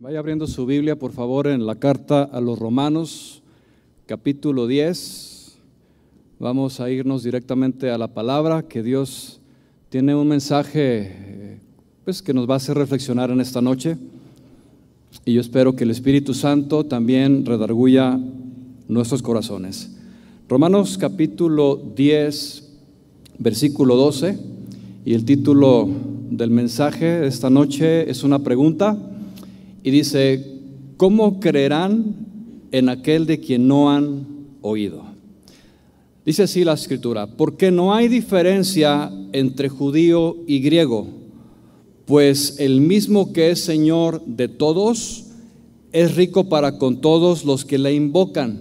Vaya abriendo su Biblia, por favor, en la carta a los Romanos, capítulo 10. Vamos a irnos directamente a la palabra, que Dios tiene un mensaje pues, que nos va a hacer reflexionar en esta noche. Y yo espero que el Espíritu Santo también redarguya nuestros corazones. Romanos capítulo 10, versículo 12, y el título del mensaje de esta noche es una pregunta y dice, ¿cómo creerán en aquel de quien no han oído? Dice así la escritura, porque no hay diferencia entre judío y griego, pues el mismo que es Señor de todos, es rico para con todos los que le invocan,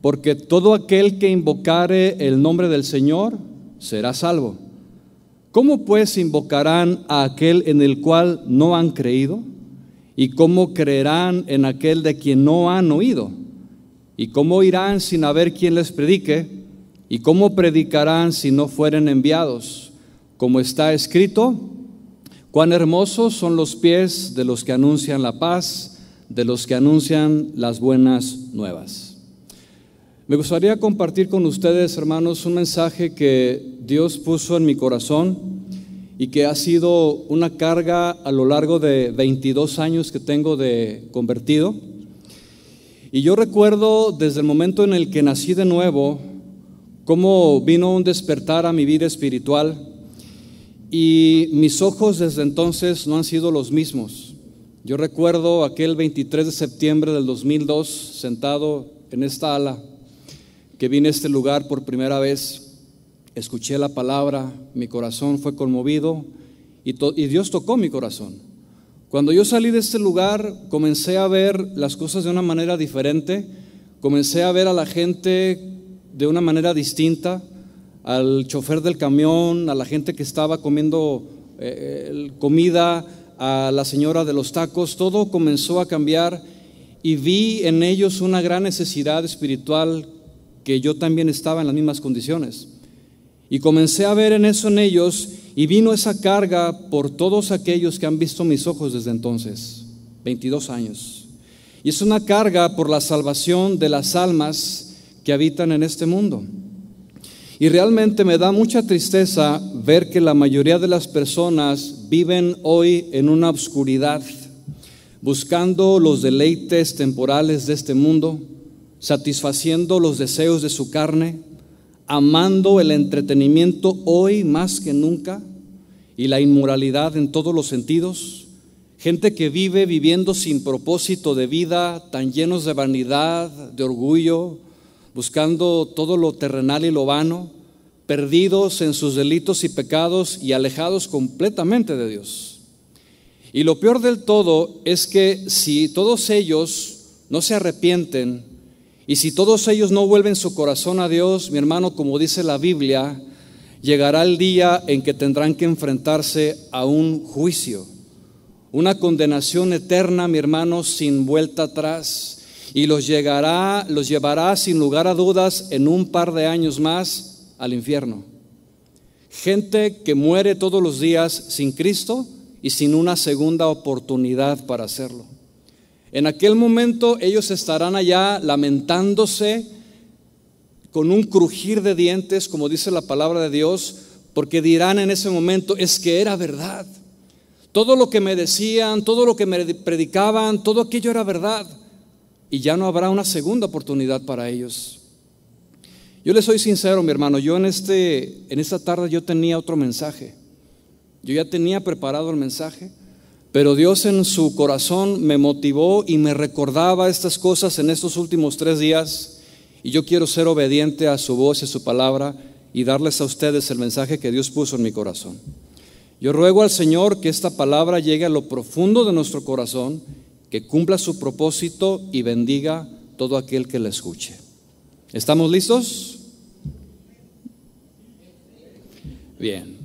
porque todo aquel que invocare el nombre del Señor será salvo. ¿Cómo pues invocarán a aquel en el cual no han creído? ¿Y cómo creerán en aquel de quien no han oído? ¿Y cómo irán sin haber quien les predique? ¿Y cómo predicarán si no fueren enviados? Como está escrito, cuán hermosos son los pies de los que anuncian la paz, de los que anuncian las buenas nuevas. Me gustaría compartir con ustedes, hermanos, un mensaje que Dios puso en mi corazón y que ha sido una carga a lo largo de 22 años que tengo de convertido. Y yo recuerdo desde el momento en el que nací de nuevo, cómo vino un despertar a mi vida espiritual y mis ojos desde entonces no han sido los mismos. Yo recuerdo aquel 23 de septiembre del 2002 sentado en esta ala que vine a este lugar por primera vez escuché la palabra, mi corazón fue conmovido y, Dios tocó mi corazón. Cuando yo salí de este lugar, comencé a ver las cosas de una manera diferente, comencé a ver a la gente de una manera distinta, al chofer del camión, a la gente que estaba comiendo eh, comida, a la señora de los tacos, todo comenzó a cambiar y vi en ellos una gran necesidad espiritual que yo también estaba en las mismas condiciones. Y comencé a ver en eso en ellos y vino esa carga por todos aquellos que han visto mis ojos desde entonces, 22 años. Y es una carga por la salvación de las almas que habitan en este mundo. Y realmente me da mucha tristeza ver que la mayoría de las personas viven hoy en una oscuridad, buscando los deleites temporales de este mundo, satisfaciendo los deseos de su carne, amando el entretenimiento hoy más que nunca y la inmoralidad en todos los sentidos. Gente que vive viviendo sin propósito de vida, tan llenos de vanidad, de orgullo, buscando todo lo terrenal y lo vano, perdidos en sus delitos y pecados y alejados completamente de Dios. Y lo peor del todo es que si todos ellos no se arrepienten y si todos ellos no vuelven su corazón a Dios, mi hermano, como dice la Biblia, llegará el día en que tendrán que enfrentarse a un juicio, una condenación eterna, mi hermano, sin vuelta atrás. Y los, llegará, los llevará sin lugar a dudas en un par de años más al infierno. Gente que muere todos los días sin Cristo y sin una segunda oportunidad para hacerlo. En aquel momento ellos estarán allá lamentándose con un crujir de dientes, como dice la palabra de Dios, porque dirán en ese momento, es que era verdad. Todo lo que me decían, todo lo que me predicaban, todo aquello era verdad. Y ya no habrá una segunda oportunidad para ellos. Yo les soy sincero, mi hermano, yo en, este, en esta tarde yo tenía otro mensaje. Yo ya tenía preparado el mensaje. Pero Dios en su corazón me motivó y me recordaba estas cosas en estos últimos tres días. Y yo quiero ser obediente a su voz y a su palabra y darles a ustedes el mensaje que Dios puso en mi corazón. Yo ruego al Señor que esta palabra llegue a lo profundo de nuestro corazón, que cumpla su propósito y bendiga todo aquel que la escuche. ¿Estamos listos? Bien.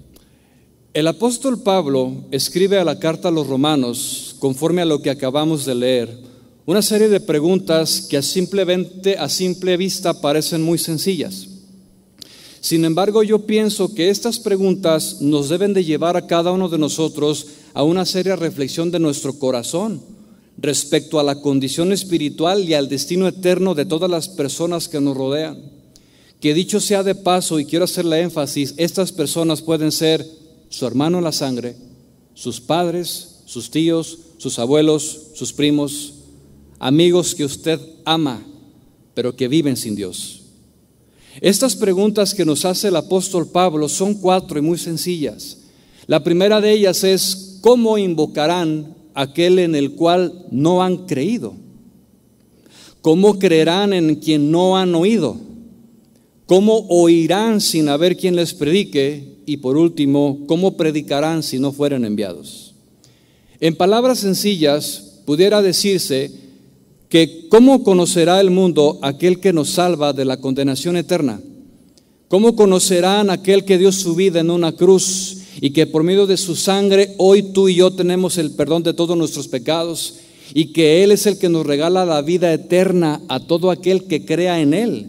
El apóstol Pablo escribe a la carta a los romanos, conforme a lo que acabamos de leer, una serie de preguntas que a, simplemente, a simple vista parecen muy sencillas. Sin embargo, yo pienso que estas preguntas nos deben de llevar a cada uno de nosotros a una seria reflexión de nuestro corazón, respecto a la condición espiritual y al destino eterno de todas las personas que nos rodean. Que dicho sea de paso, y quiero hacerle énfasis, estas personas pueden ser su hermano en la sangre, sus padres, sus tíos, sus abuelos, sus primos, amigos que usted ama, pero que viven sin Dios. Estas preguntas que nos hace el apóstol Pablo son cuatro y muy sencillas. La primera de ellas es, ¿cómo invocarán aquel en el cual no han creído? ¿Cómo creerán en quien no han oído? ¿Cómo oirán sin haber quien les predique? Y por último, ¿cómo predicarán si no fueren enviados? En palabras sencillas, pudiera decirse que ¿cómo conocerá el mundo aquel que nos salva de la condenación eterna? ¿Cómo conocerán aquel que dio su vida en una cruz y que por medio de su sangre hoy tú y yo tenemos el perdón de todos nuestros pecados y que Él es el que nos regala la vida eterna a todo aquel que crea en Él.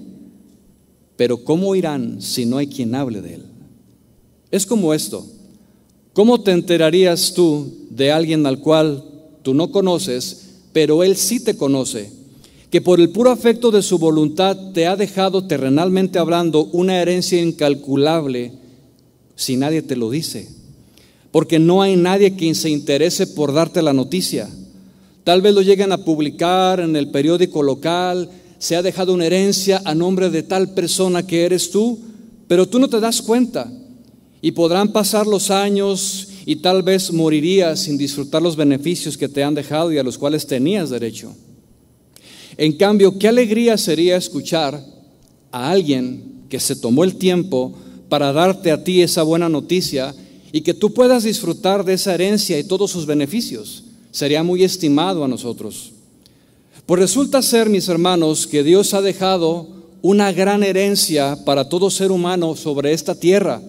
Pero ¿cómo irán si no hay quien hable de Él? Es como esto. ¿Cómo te enterarías tú de alguien al cual tú no conoces, pero Él sí te conoce? Que por el puro afecto de su voluntad te ha dejado terrenalmente hablando una herencia incalculable si nadie te lo dice. Porque no hay nadie quien se interese por darte la noticia. Tal vez lo lleguen a publicar en el periódico local, se ha dejado una herencia a nombre de tal persona que eres tú, pero tú no te das cuenta. Y podrán pasar los años y tal vez morirías sin disfrutar los beneficios que te han dejado y a los cuales tenías derecho. En cambio, qué alegría sería escuchar a alguien que se tomó el tiempo para darte a ti esa buena noticia y que tú puedas disfrutar de esa herencia y todos sus beneficios. Sería muy estimado a nosotros. Pues resulta ser, mis hermanos, que Dios ha dejado una gran herencia para todo ser humano sobre esta tierra.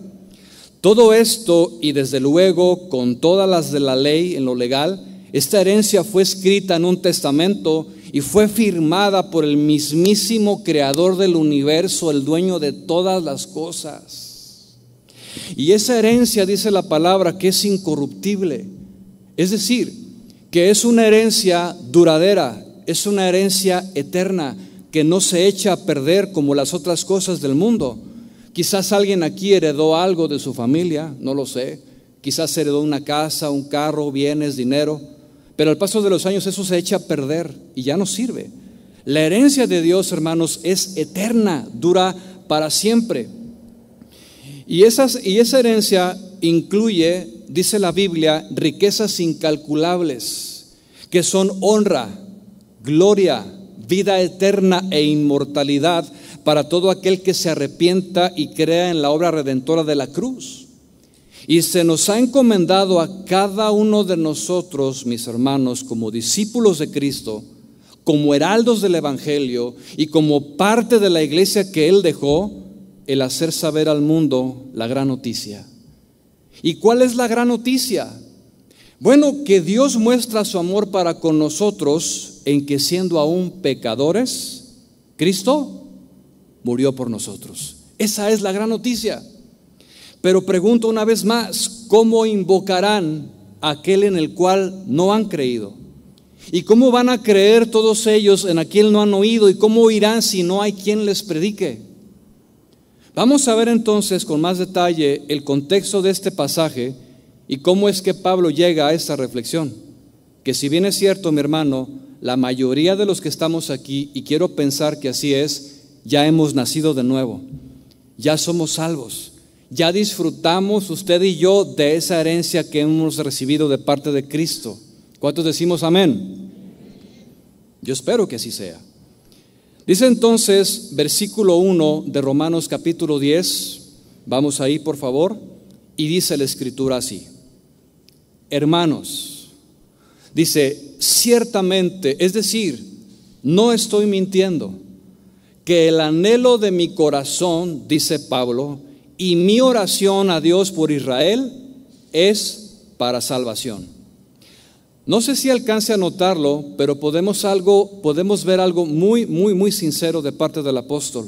Todo esto, y desde luego con todas las de la ley en lo legal, esta herencia fue escrita en un testamento y fue firmada por el mismísimo creador del universo, el dueño de todas las cosas. Y esa herencia, dice la palabra, que es incorruptible. Es decir, que es una herencia duradera, es una herencia eterna, que no se echa a perder como las otras cosas del mundo. Quizás alguien aquí heredó algo de su familia, no lo sé. Quizás heredó una casa, un carro, bienes, dinero. Pero al paso de los años eso se echa a perder y ya no sirve. La herencia de Dios, hermanos, es eterna, dura para siempre. Y, y esa herencia incluye, dice la Biblia, riquezas incalculables, que son honra, gloria, vida eterna e inmortalidad para todo aquel que se arrepienta y crea en la obra redentora de la cruz. Y se nos ha encomendado a cada uno de nosotros, mis hermanos, como discípulos de Cristo, como heraldos del Evangelio y como parte de la iglesia que Él dejó, el hacer saber al mundo la gran noticia. ¿Y cuál es la gran noticia? Bueno, que Dios muestra su amor para con nosotros en que siendo aún pecadores, Cristo murió por nosotros. Esa es la gran noticia. Pero pregunto una vez más, ¿cómo invocarán aquel en el cual no han creído? ¿Y cómo van a creer todos ellos en aquel no han oído? ¿Y cómo irán si no hay quien les predique? Vamos a ver entonces con más detalle el contexto de este pasaje y cómo es que Pablo llega a esta reflexión. Que si bien es cierto, mi hermano, la mayoría de los que estamos aquí, y quiero pensar que así es, ya hemos nacido de nuevo, ya somos salvos, ya disfrutamos usted y yo de esa herencia que hemos recibido de parte de Cristo. ¿Cuántos decimos amén? Yo espero que así sea. Dice entonces, versículo 1 de Romanos capítulo 10, vamos ahí por favor, y dice la escritura así, hermanos, dice, ciertamente, es decir, no estoy mintiendo, que el anhelo de mi corazón, dice Pablo, y mi oración a Dios por Israel es para salvación. No sé si alcance a notarlo, pero podemos, algo, podemos ver algo muy, muy, muy sincero de parte del apóstol.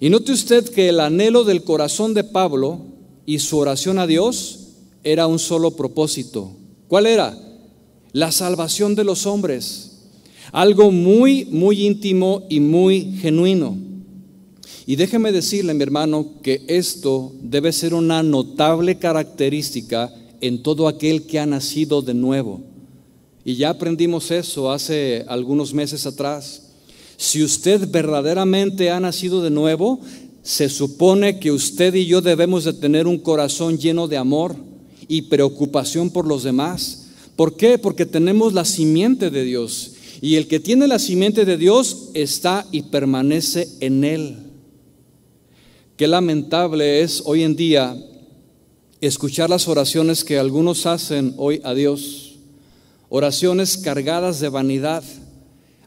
Y note usted que el anhelo del corazón de Pablo y su oración a Dios era un solo propósito. ¿Cuál era? la salvación de los hombres. Algo muy, muy íntimo y muy genuino. Y déjeme decirle, mi hermano, que esto debe ser una notable característica en todo aquel que ha nacido de nuevo. Y ya aprendimos eso hace algunos meses atrás. Si usted verdaderamente ha nacido de nuevo, se supone que usted y yo debemos de tener un corazón lleno de amor y preocupación por los demás. ¿Por qué? Porque tenemos la simiente de Dios. Y el que tiene la simiente de Dios está y permanece en él. Qué lamentable es hoy en día escuchar las oraciones que algunos hacen hoy a Dios. Oraciones cargadas de vanidad,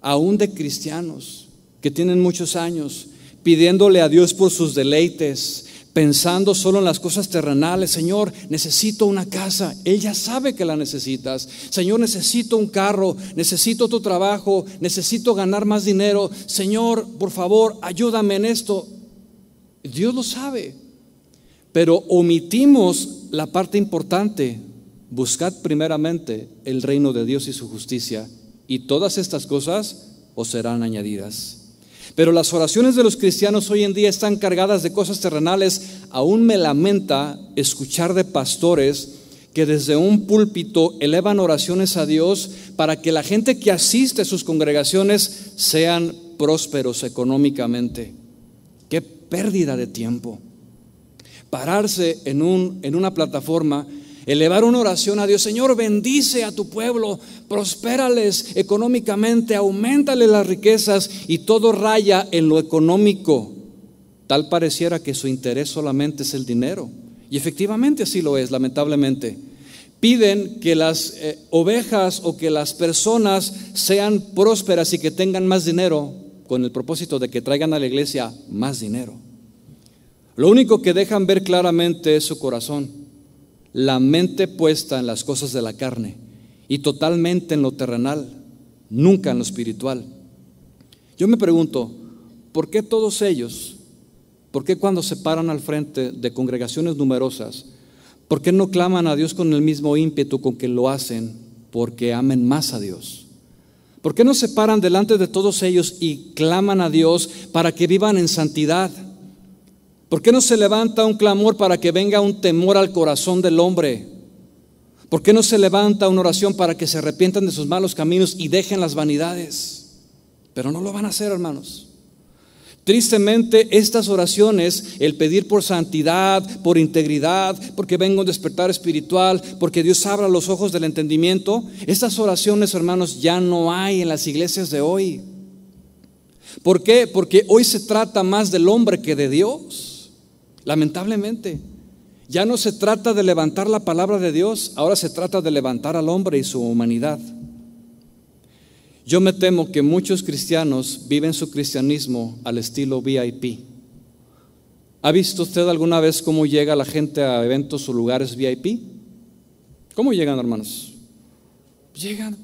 aún de cristianos que tienen muchos años pidiéndole a Dios por sus deleites, pensando solo en las cosas terrenales. Señor, necesito una casa. Él ya sabe que la necesitas. Señor, necesito un carro, necesito tu trabajo, necesito ganar más dinero. Señor, por favor, ayúdame en esto. Dios lo sabe. Pero omitimos la parte importante. Buscad primeramente el reino de Dios y su justicia, y todas estas cosas os serán añadidas. Pero las oraciones de los cristianos hoy en día están cargadas de cosas terrenales. Aún me lamenta escuchar de pastores que desde un púlpito elevan oraciones a Dios para que la gente que asiste a sus congregaciones sean prósperos económicamente. Qué pérdida de tiempo. Pararse en, un, en una plataforma Elevar una oración a Dios, Señor, bendice a tu pueblo, prospérales económicamente, aumentale las riquezas y todo raya en lo económico. Tal pareciera que su interés solamente es el dinero. Y efectivamente así lo es, lamentablemente. Piden que las eh, ovejas o que las personas sean prósperas y que tengan más dinero con el propósito de que traigan a la iglesia más dinero. Lo único que dejan ver claramente es su corazón la mente puesta en las cosas de la carne y totalmente en lo terrenal, nunca en lo espiritual. Yo me pregunto, ¿por qué todos ellos, por qué cuando se paran al frente de congregaciones numerosas, por qué no claman a Dios con el mismo ímpetu con que lo hacen? Porque amen más a Dios. ¿Por qué no se paran delante de todos ellos y claman a Dios para que vivan en santidad? ¿Por qué no se levanta un clamor para que venga un temor al corazón del hombre? ¿Por qué no se levanta una oración para que se arrepientan de sus malos caminos y dejen las vanidades? Pero no lo van a hacer, hermanos. Tristemente, estas oraciones, el pedir por santidad, por integridad, porque venga un despertar espiritual, porque Dios abra los ojos del entendimiento, estas oraciones, hermanos, ya no hay en las iglesias de hoy. ¿Por qué? Porque hoy se trata más del hombre que de Dios. Lamentablemente, ya no se trata de levantar la palabra de Dios, ahora se trata de levantar al hombre y su humanidad. Yo me temo que muchos cristianos viven su cristianismo al estilo VIP. ¿Ha visto usted alguna vez cómo llega la gente a eventos o lugares VIP? ¿Cómo llegan, hermanos? Llegan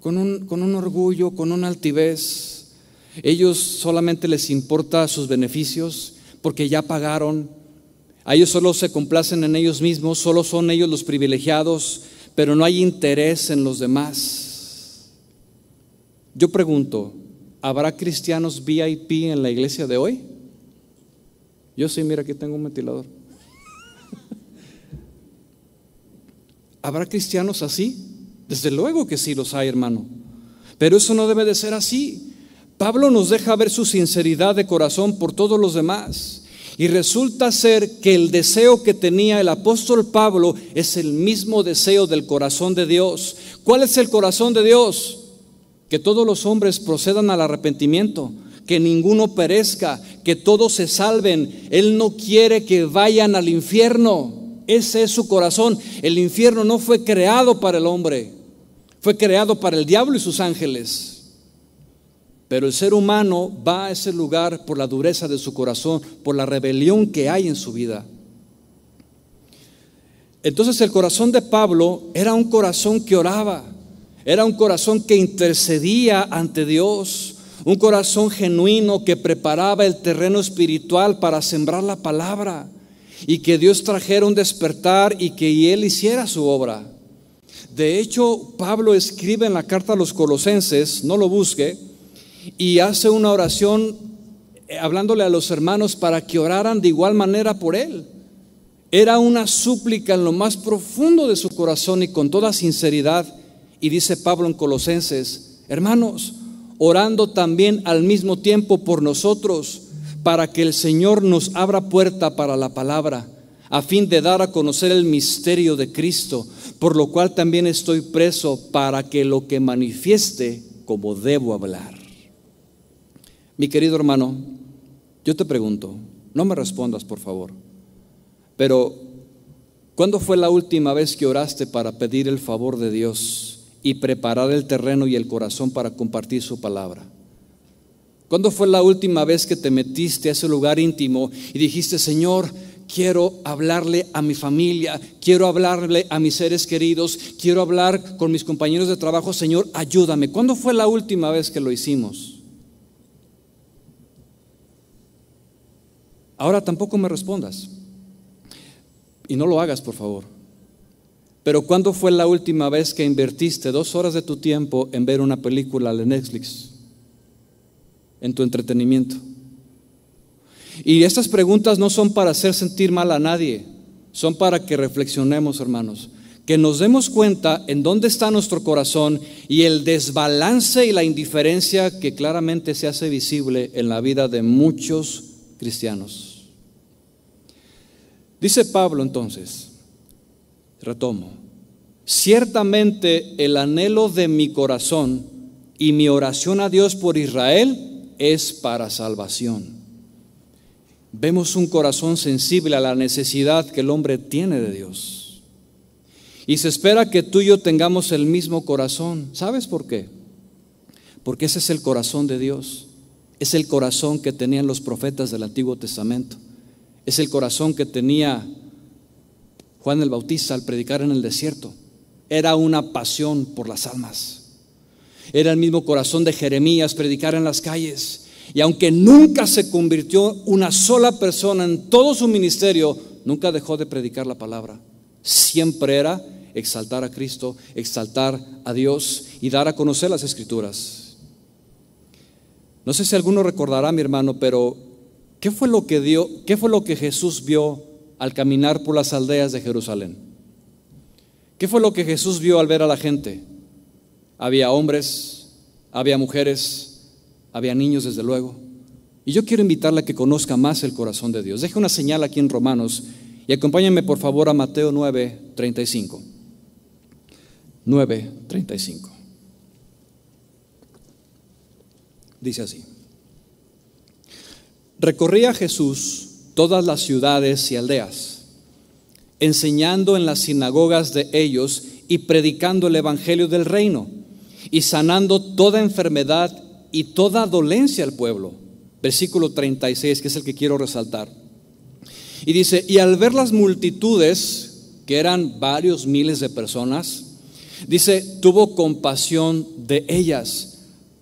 con un, con un orgullo, con una altivez. Ellos solamente les importa sus beneficios porque ya pagaron. A ellos solo se complacen en ellos mismos, solo son ellos los privilegiados, pero no hay interés en los demás. Yo pregunto, ¿habrá cristianos VIP en la iglesia de hoy? Yo sí, mira, aquí tengo un ventilador. ¿Habrá cristianos así? Desde luego que sí los hay, hermano. Pero eso no debe de ser así. Pablo nos deja ver su sinceridad de corazón por todos los demás. Y resulta ser que el deseo que tenía el apóstol Pablo es el mismo deseo del corazón de Dios. ¿Cuál es el corazón de Dios? Que todos los hombres procedan al arrepentimiento, que ninguno perezca, que todos se salven. Él no quiere que vayan al infierno. Ese es su corazón. El infierno no fue creado para el hombre, fue creado para el diablo y sus ángeles. Pero el ser humano va a ese lugar por la dureza de su corazón, por la rebelión que hay en su vida. Entonces el corazón de Pablo era un corazón que oraba, era un corazón que intercedía ante Dios, un corazón genuino que preparaba el terreno espiritual para sembrar la palabra y que Dios trajera un despertar y que él hiciera su obra. De hecho, Pablo escribe en la carta a los colosenses, no lo busque, y hace una oración eh, hablándole a los hermanos para que oraran de igual manera por él. Era una súplica en lo más profundo de su corazón y con toda sinceridad. Y dice Pablo en Colosenses, hermanos, orando también al mismo tiempo por nosotros, para que el Señor nos abra puerta para la palabra, a fin de dar a conocer el misterio de Cristo, por lo cual también estoy preso para que lo que manifieste como debo hablar. Mi querido hermano, yo te pregunto, no me respondas por favor, pero ¿cuándo fue la última vez que oraste para pedir el favor de Dios y preparar el terreno y el corazón para compartir su palabra? ¿Cuándo fue la última vez que te metiste a ese lugar íntimo y dijiste, Señor, quiero hablarle a mi familia, quiero hablarle a mis seres queridos, quiero hablar con mis compañeros de trabajo, Señor, ayúdame. ¿Cuándo fue la última vez que lo hicimos? Ahora tampoco me respondas. Y no lo hagas, por favor. Pero ¿cuándo fue la última vez que invertiste dos horas de tu tiempo en ver una película de Netflix? En tu entretenimiento. Y estas preguntas no son para hacer sentir mal a nadie, son para que reflexionemos, hermanos, que nos demos cuenta en dónde está nuestro corazón y el desbalance y la indiferencia que claramente se hace visible en la vida de muchos cristianos. Dice Pablo entonces, retomo, ciertamente el anhelo de mi corazón y mi oración a Dios por Israel es para salvación. Vemos un corazón sensible a la necesidad que el hombre tiene de Dios. Y se espera que tú y yo tengamos el mismo corazón. ¿Sabes por qué? Porque ese es el corazón de Dios. Es el corazón que tenían los profetas del Antiguo Testamento. Es el corazón que tenía Juan el Bautista al predicar en el desierto. Era una pasión por las almas. Era el mismo corazón de Jeremías predicar en las calles. Y aunque nunca se convirtió una sola persona en todo su ministerio, nunca dejó de predicar la palabra. Siempre era exaltar a Cristo, exaltar a Dios y dar a conocer las escrituras. No sé si alguno recordará, mi hermano, pero ¿qué fue lo que dio, qué fue lo que Jesús vio al caminar por las aldeas de Jerusalén? ¿Qué fue lo que Jesús vio al ver a la gente? Había hombres, había mujeres, había niños, desde luego. Y yo quiero invitarle a que conozca más el corazón de Dios. Deje una señal aquí en Romanos y acompáñenme por favor a Mateo 9, 35. 9, 35. Dice así. Recorría Jesús todas las ciudades y aldeas, enseñando en las sinagogas de ellos y predicando el Evangelio del reino y sanando toda enfermedad y toda dolencia al pueblo. Versículo 36, que es el que quiero resaltar. Y dice, y al ver las multitudes, que eran varios miles de personas, dice, tuvo compasión de ellas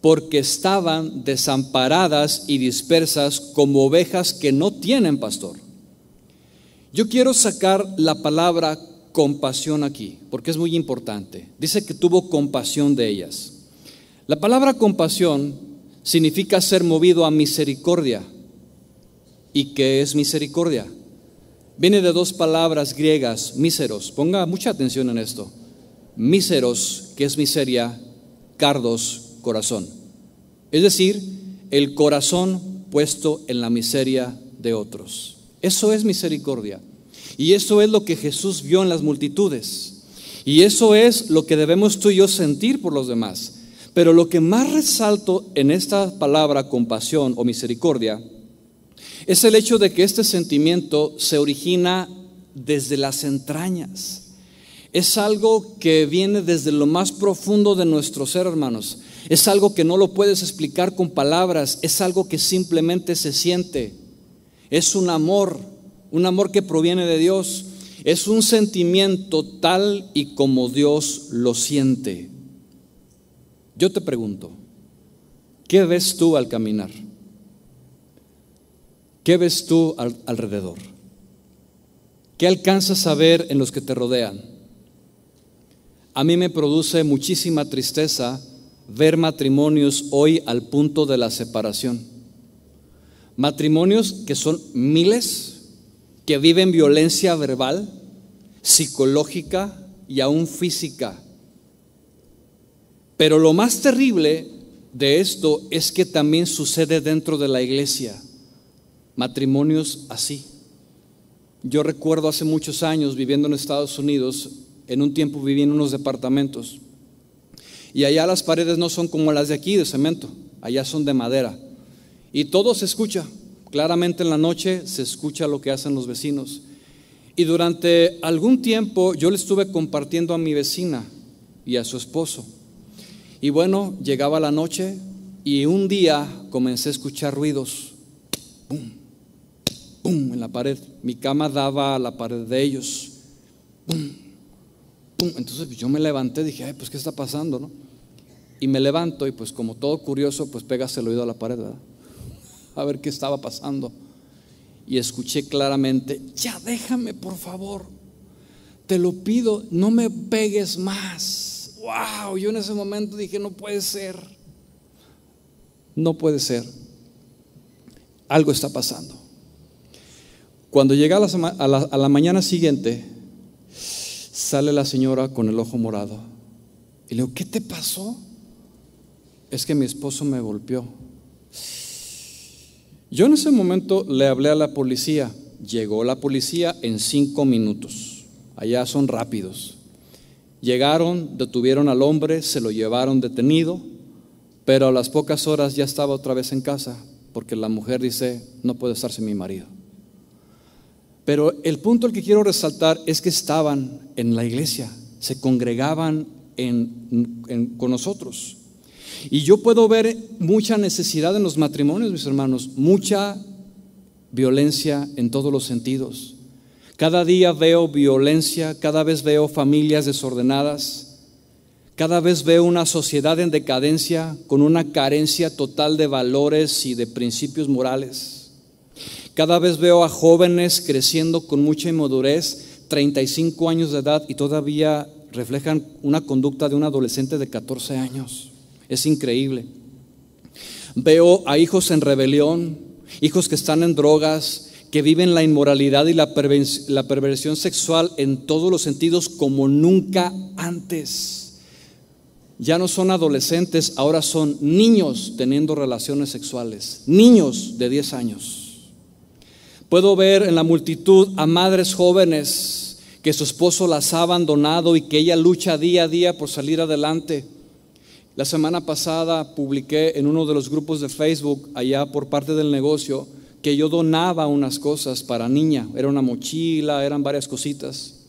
porque estaban desamparadas y dispersas como ovejas que no tienen pastor. Yo quiero sacar la palabra compasión aquí, porque es muy importante. Dice que tuvo compasión de ellas. La palabra compasión significa ser movido a misericordia. ¿Y qué es misericordia? Viene de dos palabras griegas, míseros. Ponga mucha atención en esto. Míseros, que es miseria, cardos, corazón. Es decir, el corazón puesto en la miseria de otros. Eso es misericordia. Y eso es lo que Jesús vio en las multitudes. Y eso es lo que debemos tú y yo sentir por los demás. Pero lo que más resalto en esta palabra compasión o misericordia es el hecho de que este sentimiento se origina desde las entrañas. Es algo que viene desde lo más profundo de nuestro ser, hermanos. Es algo que no lo puedes explicar con palabras, es algo que simplemente se siente. Es un amor, un amor que proviene de Dios. Es un sentimiento tal y como Dios lo siente. Yo te pregunto, ¿qué ves tú al caminar? ¿Qué ves tú alrededor? ¿Qué alcanzas a ver en los que te rodean? A mí me produce muchísima tristeza ver matrimonios hoy al punto de la separación. Matrimonios que son miles, que viven violencia verbal, psicológica y aún física. Pero lo más terrible de esto es que también sucede dentro de la iglesia. Matrimonios así. Yo recuerdo hace muchos años viviendo en Estados Unidos, en un tiempo viví en unos departamentos. Y allá las paredes no son como las de aquí, de cemento, allá son de madera. Y todo se escucha, claramente en la noche se escucha lo que hacen los vecinos. Y durante algún tiempo yo le estuve compartiendo a mi vecina y a su esposo. Y bueno, llegaba la noche y un día comencé a escuchar ruidos. ¡Pum! ¡Pum! En la pared. Mi cama daba a la pared de ellos. ¡Pum! ¡Pum! Entonces yo me levanté y dije, ay, pues ¿qué está pasando? No? Y me levanto y pues como todo curioso, pues pegas el oído a la pared, ¿verdad? A ver qué estaba pasando. Y escuché claramente, ya déjame por favor, te lo pido, no me pegues más. Wow, yo en ese momento dije, no puede ser, no puede ser. Algo está pasando. Cuando llega a la, a la mañana siguiente, sale la señora con el ojo morado. Y le digo, ¿qué te pasó? Es que mi esposo me golpeó. Yo en ese momento le hablé a la policía. Llegó la policía en cinco minutos. Allá son rápidos. Llegaron, detuvieron al hombre, se lo llevaron detenido, pero a las pocas horas ya estaba otra vez en casa, porque la mujer dice, no puede estar sin mi marido. Pero el punto al que quiero resaltar es que estaban en la iglesia, se congregaban con nosotros. Y yo puedo ver mucha necesidad en los matrimonios, mis hermanos, mucha violencia en todos los sentidos. Cada día veo violencia, cada vez veo familias desordenadas, cada vez veo una sociedad en decadencia con una carencia total de valores y de principios morales. Cada vez veo a jóvenes creciendo con mucha inmadurez, 35 años de edad y todavía reflejan una conducta de un adolescente de 14 años. Es increíble. Veo a hijos en rebelión, hijos que están en drogas, que viven la inmoralidad y la, perversión sexual en todos los sentidos como nunca antes. Ya no son adolescentes, ahora son niños teniendo relaciones sexuales, niños de 10 años. Puedo ver en la multitud a madres jóvenes que su esposo las ha abandonado y que ella lucha día a día por salir adelante. La semana pasada publiqué en uno de los grupos de Facebook, allá por parte del negocio, que yo donaba unas cosas para niña. Era una mochila, eran varias cositas.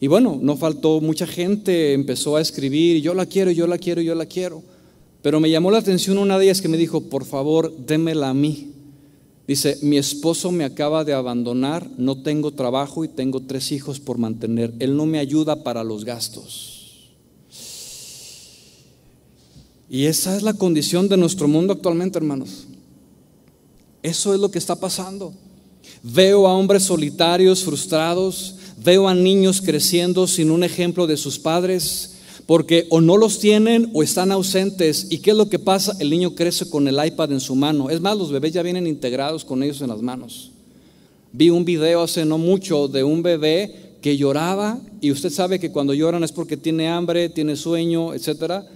Y bueno, no faltó mucha gente, empezó a escribir, yo la quiero, yo la quiero, yo la quiero. Pero me llamó la atención una de ellas que me dijo, por favor, démela a mí. Dice, mi esposo me acaba de abandonar, no tengo trabajo y tengo tres hijos por mantener. Él no me ayuda para los gastos. Y esa es la condición de nuestro mundo actualmente, hermanos. Eso es lo que está pasando. Veo a hombres solitarios, frustrados, veo a niños creciendo sin un ejemplo de sus padres, porque o no los tienen o están ausentes. ¿Y qué es lo que pasa? El niño crece con el iPad en su mano. Es más, los bebés ya vienen integrados con ellos en las manos. Vi un video hace no mucho de un bebé que lloraba y usted sabe que cuando lloran es porque tiene hambre, tiene sueño, etcétera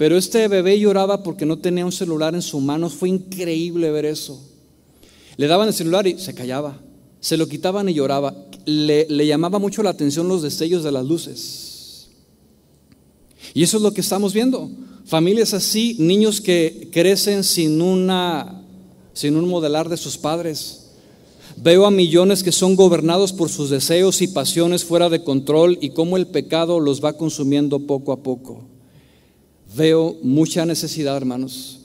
pero este bebé lloraba porque no tenía un celular en su mano. Fue increíble ver eso. Le daban el celular y se callaba. Se lo quitaban y lloraba. Le, le llamaba mucho la atención los destellos de las luces. Y eso es lo que estamos viendo. Familias así, niños que crecen sin, una, sin un modelar de sus padres. Veo a millones que son gobernados por sus deseos y pasiones fuera de control y cómo el pecado los va consumiendo poco a poco. Veo mucha necesidad, hermanos.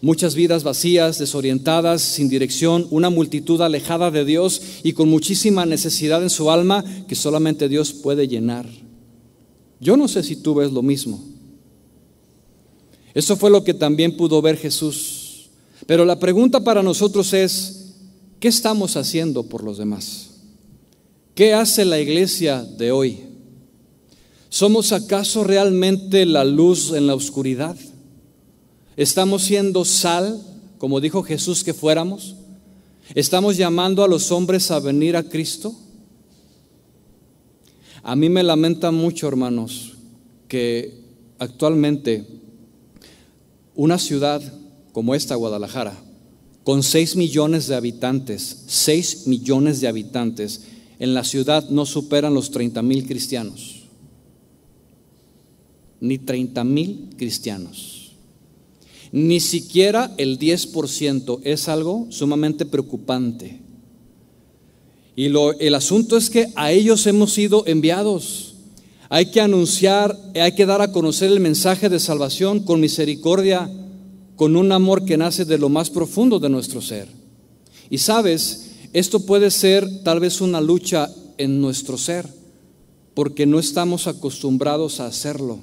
Muchas vidas vacías, desorientadas, sin dirección, una multitud alejada de Dios y con muchísima necesidad en su alma que solamente Dios puede llenar. Yo no sé si tú ves lo mismo. Eso fue lo que también pudo ver Jesús. Pero la pregunta para nosotros es, ¿qué estamos haciendo por los demás? ¿Qué hace la iglesia de hoy? ¿Somos acaso realmente la luz en la oscuridad? ¿Estamos siendo sal, como dijo Jesús que fuéramos? ¿Estamos llamando a los hombres a venir a Cristo? A mí me lamenta mucho, hermanos, que actualmente una ciudad como esta, Guadalajara, con 6 millones de habitantes, 6 millones de habitantes, en la ciudad no superan los 30 mil cristianos. Ni 30 mil cristianos. Ni siquiera el 10% es algo sumamente preocupante. Y el asunto es que a ellos hemos sido enviados. Hay que anunciar, hay que dar a conocer el mensaje de salvación con misericordia, con un amor que nace de lo más profundo de nuestro ser. Y sabes, esto puede ser tal vez una lucha en nuestro ser, porque no estamos acostumbrados a hacerlo.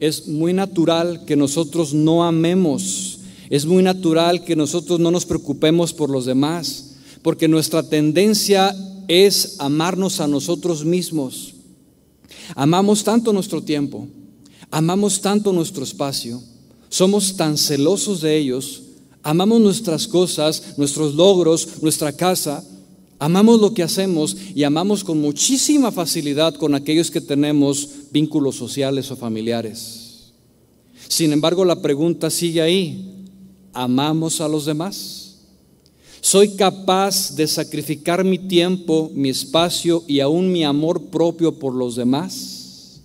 Es muy natural que nosotros no amemos, es muy natural que nosotros no nos preocupemos por los demás porque nuestra tendencia es amarnos a nosotros mismos. Amamos tanto nuestro tiempo, amamos tanto nuestro espacio, somos tan celosos de ellos, amamos nuestras cosas, nuestros logros, nuestra casa, amamos lo que hacemos y amamos con muchísima facilidad con aquellos que tenemos vínculos sociales o familiares. Sin embargo, la pregunta sigue ahí, ¿amamos a los demás? Soy capaz de sacrificar mi tiempo, mi espacio y aún mi amor propio por los demás.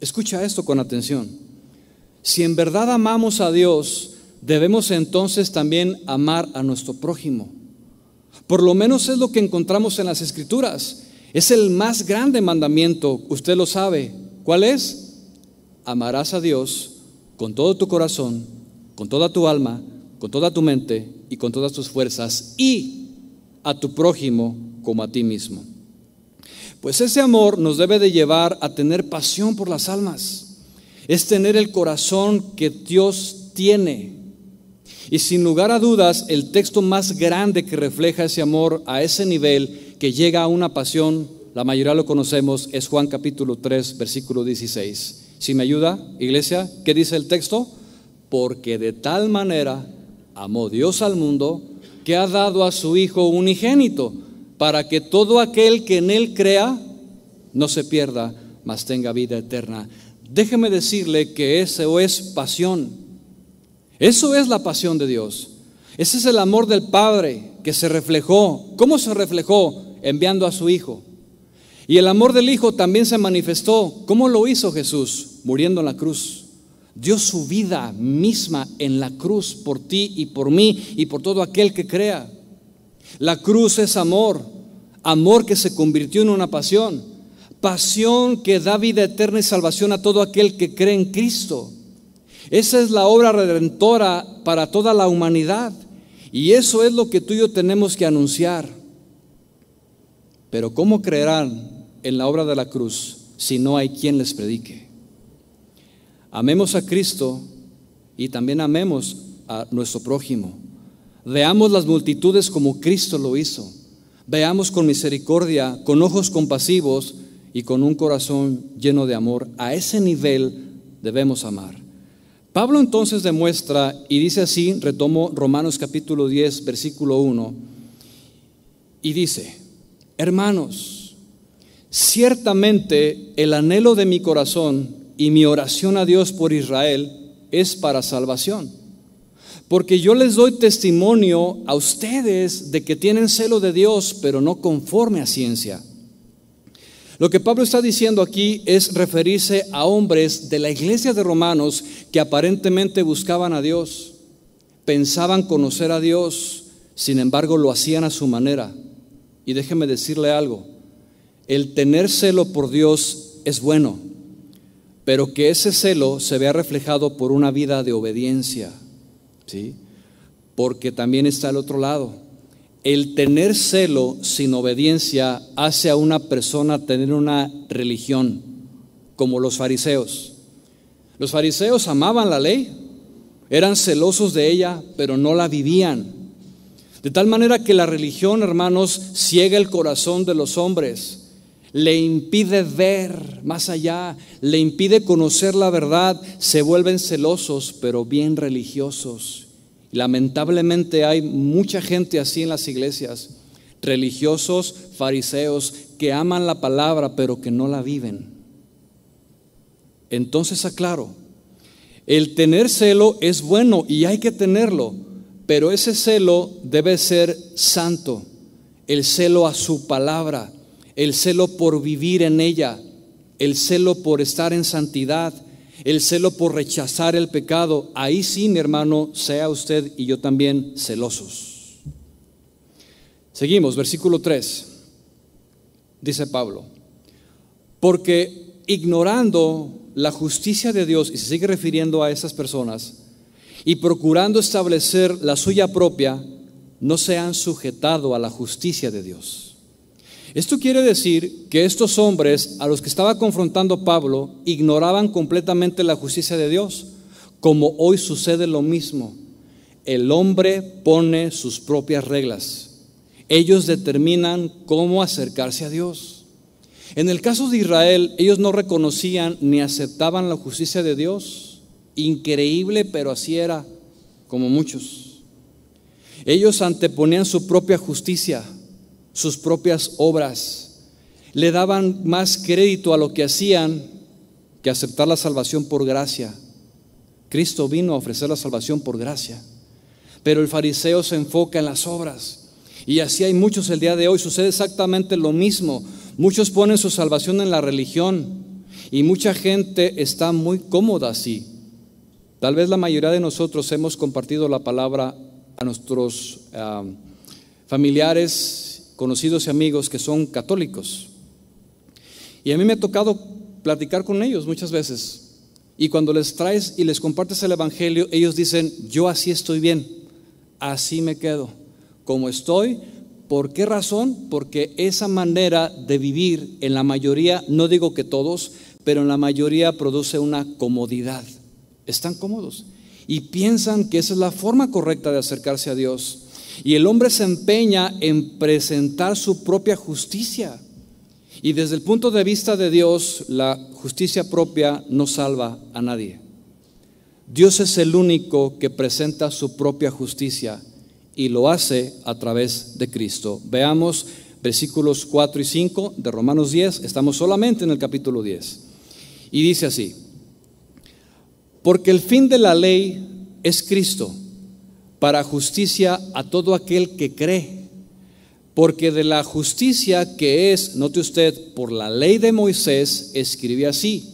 Escucha esto con atención. Si en verdad amamos a Dios, debemos entonces también amar a nuestro prójimo. Por lo menos es lo que encontramos en las escrituras. Es el más grande mandamiento, usted lo sabe. ¿Cuál es? Amarás a Dios con todo tu corazón, con toda tu alma, con toda tu mente y con todas tus fuerzas y a tu prójimo como a ti mismo. Pues ese amor nos debe de llevar a tener pasión por las almas. Es tener el corazón que Dios tiene. Y sin lugar a dudas, el texto más grande que refleja ese amor a ese nivel, que llega a una pasión, la mayoría lo conocemos, es Juan capítulo 3, versículo 16. Si me ayuda, iglesia, ¿qué dice el texto? Porque de tal manera amó Dios al mundo que ha dado a su Hijo unigénito, para que todo aquel que en Él crea no se pierda, mas tenga vida eterna. Déjeme decirle que eso es pasión. Eso es la pasión de Dios. Ese es el amor del Padre que se reflejó. ¿Cómo se reflejó? Enviando a su Hijo. Y el amor del Hijo también se manifestó. ¿Cómo lo hizo Jesús? Muriendo en la cruz dio su vida misma en la cruz por ti y por mí y por todo aquel que crea. La cruz es amor, amor que se convirtió en una pasión, pasión que da vida eterna y salvación a todo aquel que cree en Cristo. Esa es la obra redentora para toda la humanidad y eso es lo que tú y yo tenemos que anunciar. Pero ¿cómo creerán en la obra de la cruz si no hay quien les predique? Amemos a Cristo y también amemos a nuestro prójimo. Veamos las multitudes como Cristo lo hizo. Veamos con misericordia, con ojos compasivos y con un corazón lleno de amor. A ese nivel debemos amar. Pablo entonces demuestra y dice así, retomo Romanos capítulo 10, versículo 1, y dice, hermanos, ciertamente el anhelo de mi corazón y mi oración a Dios por Israel es para salvación. Porque yo les doy testimonio a ustedes de que tienen celo de Dios, pero no conforme a ciencia. Lo que Pablo está diciendo aquí es referirse a hombres de la iglesia de Romanos que aparentemente buscaban a Dios, pensaban conocer a Dios, sin embargo lo hacían a su manera. Y déjeme decirle algo, el tener celo por Dios es bueno pero que ese celo se vea reflejado por una vida de obediencia, ¿sí? Porque también está el otro lado. El tener celo sin obediencia hace a una persona tener una religión, como los fariseos. Los fariseos amaban la ley, eran celosos de ella, pero no la vivían. De tal manera que la religión, hermanos, ciega el corazón de los hombres le impide ver más allá, le impide conocer la verdad, se vuelven celosos, pero bien religiosos. Lamentablemente hay mucha gente así en las iglesias, religiosos, fariseos, que aman la palabra, pero que no la viven. Entonces aclaro, el tener celo es bueno y hay que tenerlo, pero ese celo debe ser santo, el celo a su palabra el celo por vivir en ella, el celo por estar en santidad, el celo por rechazar el pecado. Ahí sí, mi hermano, sea usted y yo también celosos. Seguimos, versículo 3. Dice Pablo, porque ignorando la justicia de Dios, y se sigue refiriendo a esas personas, y procurando establecer la suya propia, no se han sujetado a la justicia de Dios. Esto quiere decir que estos hombres a los que estaba confrontando Pablo ignoraban completamente la justicia de Dios, como hoy sucede lo mismo. El hombre pone sus propias reglas. Ellos determinan cómo acercarse a Dios. En el caso de Israel, ellos no reconocían ni aceptaban la justicia de Dios. Increíble, pero así era, como muchos. Ellos anteponían su propia justicia sus propias obras. Le daban más crédito a lo que hacían que aceptar la salvación por gracia. Cristo vino a ofrecer la salvación por gracia. Pero el fariseo se enfoca en las obras. Y así hay muchos el día de hoy. Sucede exactamente lo mismo. Muchos ponen su salvación en la religión. Y mucha gente está muy cómoda así. Tal vez la mayoría de nosotros hemos compartido la palabra a nuestros ah, familiares conocidos y amigos que son católicos. Y a mí me ha tocado platicar con ellos muchas veces. Y cuando les traes y les compartes el Evangelio, ellos dicen, yo así estoy bien, así me quedo, como estoy. ¿Por qué razón? Porque esa manera de vivir en la mayoría, no digo que todos, pero en la mayoría produce una comodidad. Están cómodos y piensan que esa es la forma correcta de acercarse a Dios. Y el hombre se empeña en presentar su propia justicia. Y desde el punto de vista de Dios, la justicia propia no salva a nadie. Dios es el único que presenta su propia justicia y lo hace a través de Cristo. Veamos versículos 4 y 5 de Romanos 10, estamos solamente en el capítulo 10. Y dice así, porque el fin de la ley es Cristo para justicia a todo aquel que cree. Porque de la justicia que es, note usted, por la ley de Moisés, escribe así,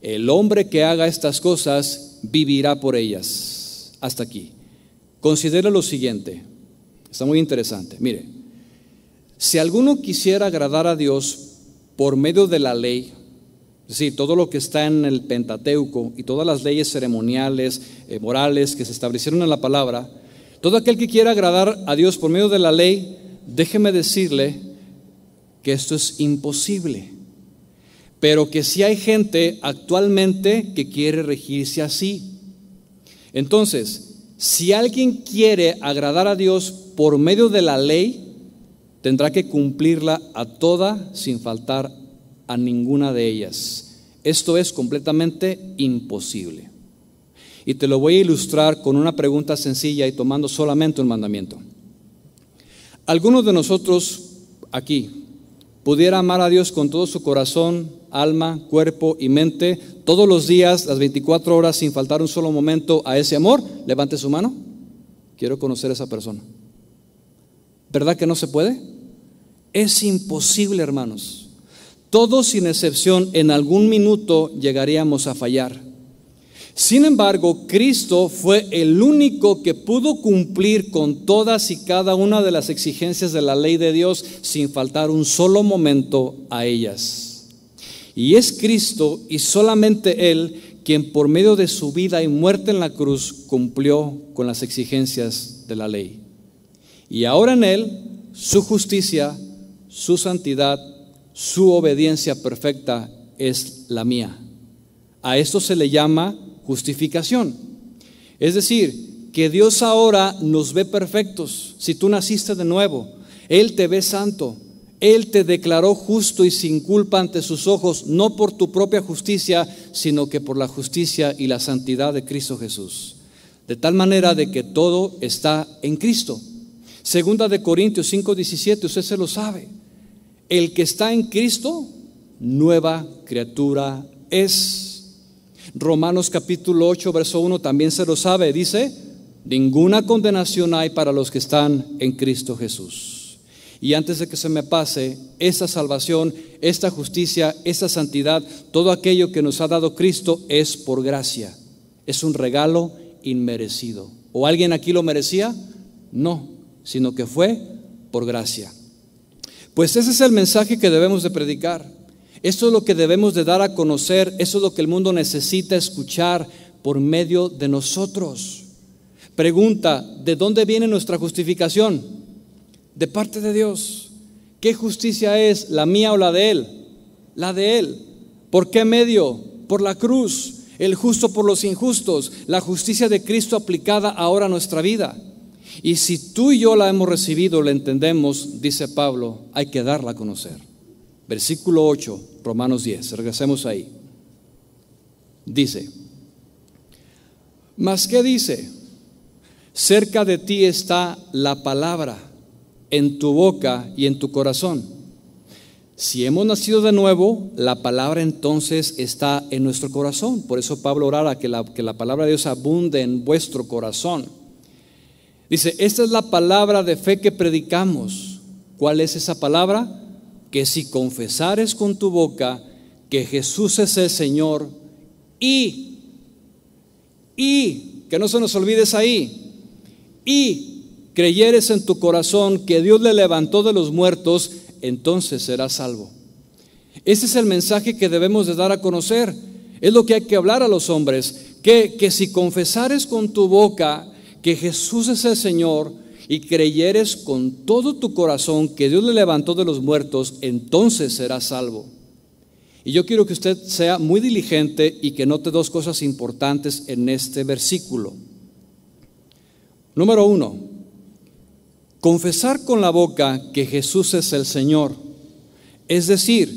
el hombre que haga estas cosas vivirá por ellas. Hasta aquí. Considere lo siguiente, está muy interesante. Mire, si alguno quisiera agradar a Dios por medio de la ley, es decir, todo lo que está en el Pentateuco y todas las leyes ceremoniales, eh, morales que se establecieron en la palabra, todo aquel que quiera agradar a Dios por medio de la ley, déjeme decirle que esto es imposible. Pero que si hay gente actualmente que quiere regirse así. Entonces, si alguien quiere agradar a Dios por medio de la ley, tendrá que cumplirla a toda sin faltar a ninguna de ellas. Esto es completamente imposible. Y te lo voy a ilustrar con una pregunta sencilla y tomando solamente un mandamiento. ¿Alguno de nosotros aquí pudiera amar a Dios con todo su corazón, alma, cuerpo y mente todos los días, las 24 horas, sin faltar un solo momento a ese amor? Levante su mano. Quiero conocer a esa persona. ¿Verdad que no se puede? Es imposible, hermanos. Todos sin excepción en algún minuto llegaríamos a fallar. Sin embargo, Cristo fue el único que pudo cumplir con todas y cada una de las exigencias de la ley de Dios sin faltar un solo momento a ellas. Y es Cristo y solamente Él quien por medio de su vida y muerte en la cruz cumplió con las exigencias de la ley. Y ahora en Él, su justicia, su santidad, su obediencia perfecta es la mía. A esto se le llama justificación. Es decir, que Dios ahora nos ve perfectos. Si tú naciste de nuevo, Él te ve santo, Él te declaró justo y sin culpa ante sus ojos, no por tu propia justicia, sino que por la justicia y la santidad de Cristo Jesús. De tal manera de que todo está en Cristo. Segunda de Corintios 5:17, usted se lo sabe. El que está en Cristo, nueva criatura es. Romanos capítulo 8, verso 1 también se lo sabe, dice, ninguna condenación hay para los que están en Cristo Jesús. Y antes de que se me pase, esta salvación, esta justicia, esta santidad, todo aquello que nos ha dado Cristo es por gracia. Es un regalo inmerecido. ¿O alguien aquí lo merecía? No, sino que fue por gracia. Pues ese es el mensaje que debemos de predicar. Esto es lo que debemos de dar a conocer, eso es lo que el mundo necesita escuchar por medio de nosotros. Pregunta, ¿de dónde viene nuestra justificación? de parte de Dios. ¿Qué justicia es? ¿La mía o la de Él? La de Él. ¿Por qué medio? Por la cruz. El justo por los injustos. La justicia de Cristo aplicada ahora a nuestra vida. Y si tú y yo la hemos recibido, la entendemos, dice Pablo, hay que darla a conocer. Versículo 8, Romanos 10. Regresemos ahí. Dice, ¿mas qué dice? Cerca de ti está la palabra en tu boca y en tu corazón. Si hemos nacido de nuevo, la palabra entonces está en nuestro corazón. Por eso Pablo orara que la, que la palabra de Dios abunde en vuestro corazón. Dice, esta es la palabra de fe que predicamos. ¿Cuál es esa palabra? Que si confesares con tu boca que Jesús es el Señor y, y, que no se nos olvides ahí, y creyeres en tu corazón que Dios le levantó de los muertos, entonces serás salvo. Ese es el mensaje que debemos de dar a conocer. Es lo que hay que hablar a los hombres. Que, que si confesares con tu boca que Jesús es el Señor y creyeres con todo tu corazón que Dios le levantó de los muertos, entonces serás salvo. Y yo quiero que usted sea muy diligente y que note dos cosas importantes en este versículo. Número uno, Confesar con la boca que Jesús es el Señor, es decir,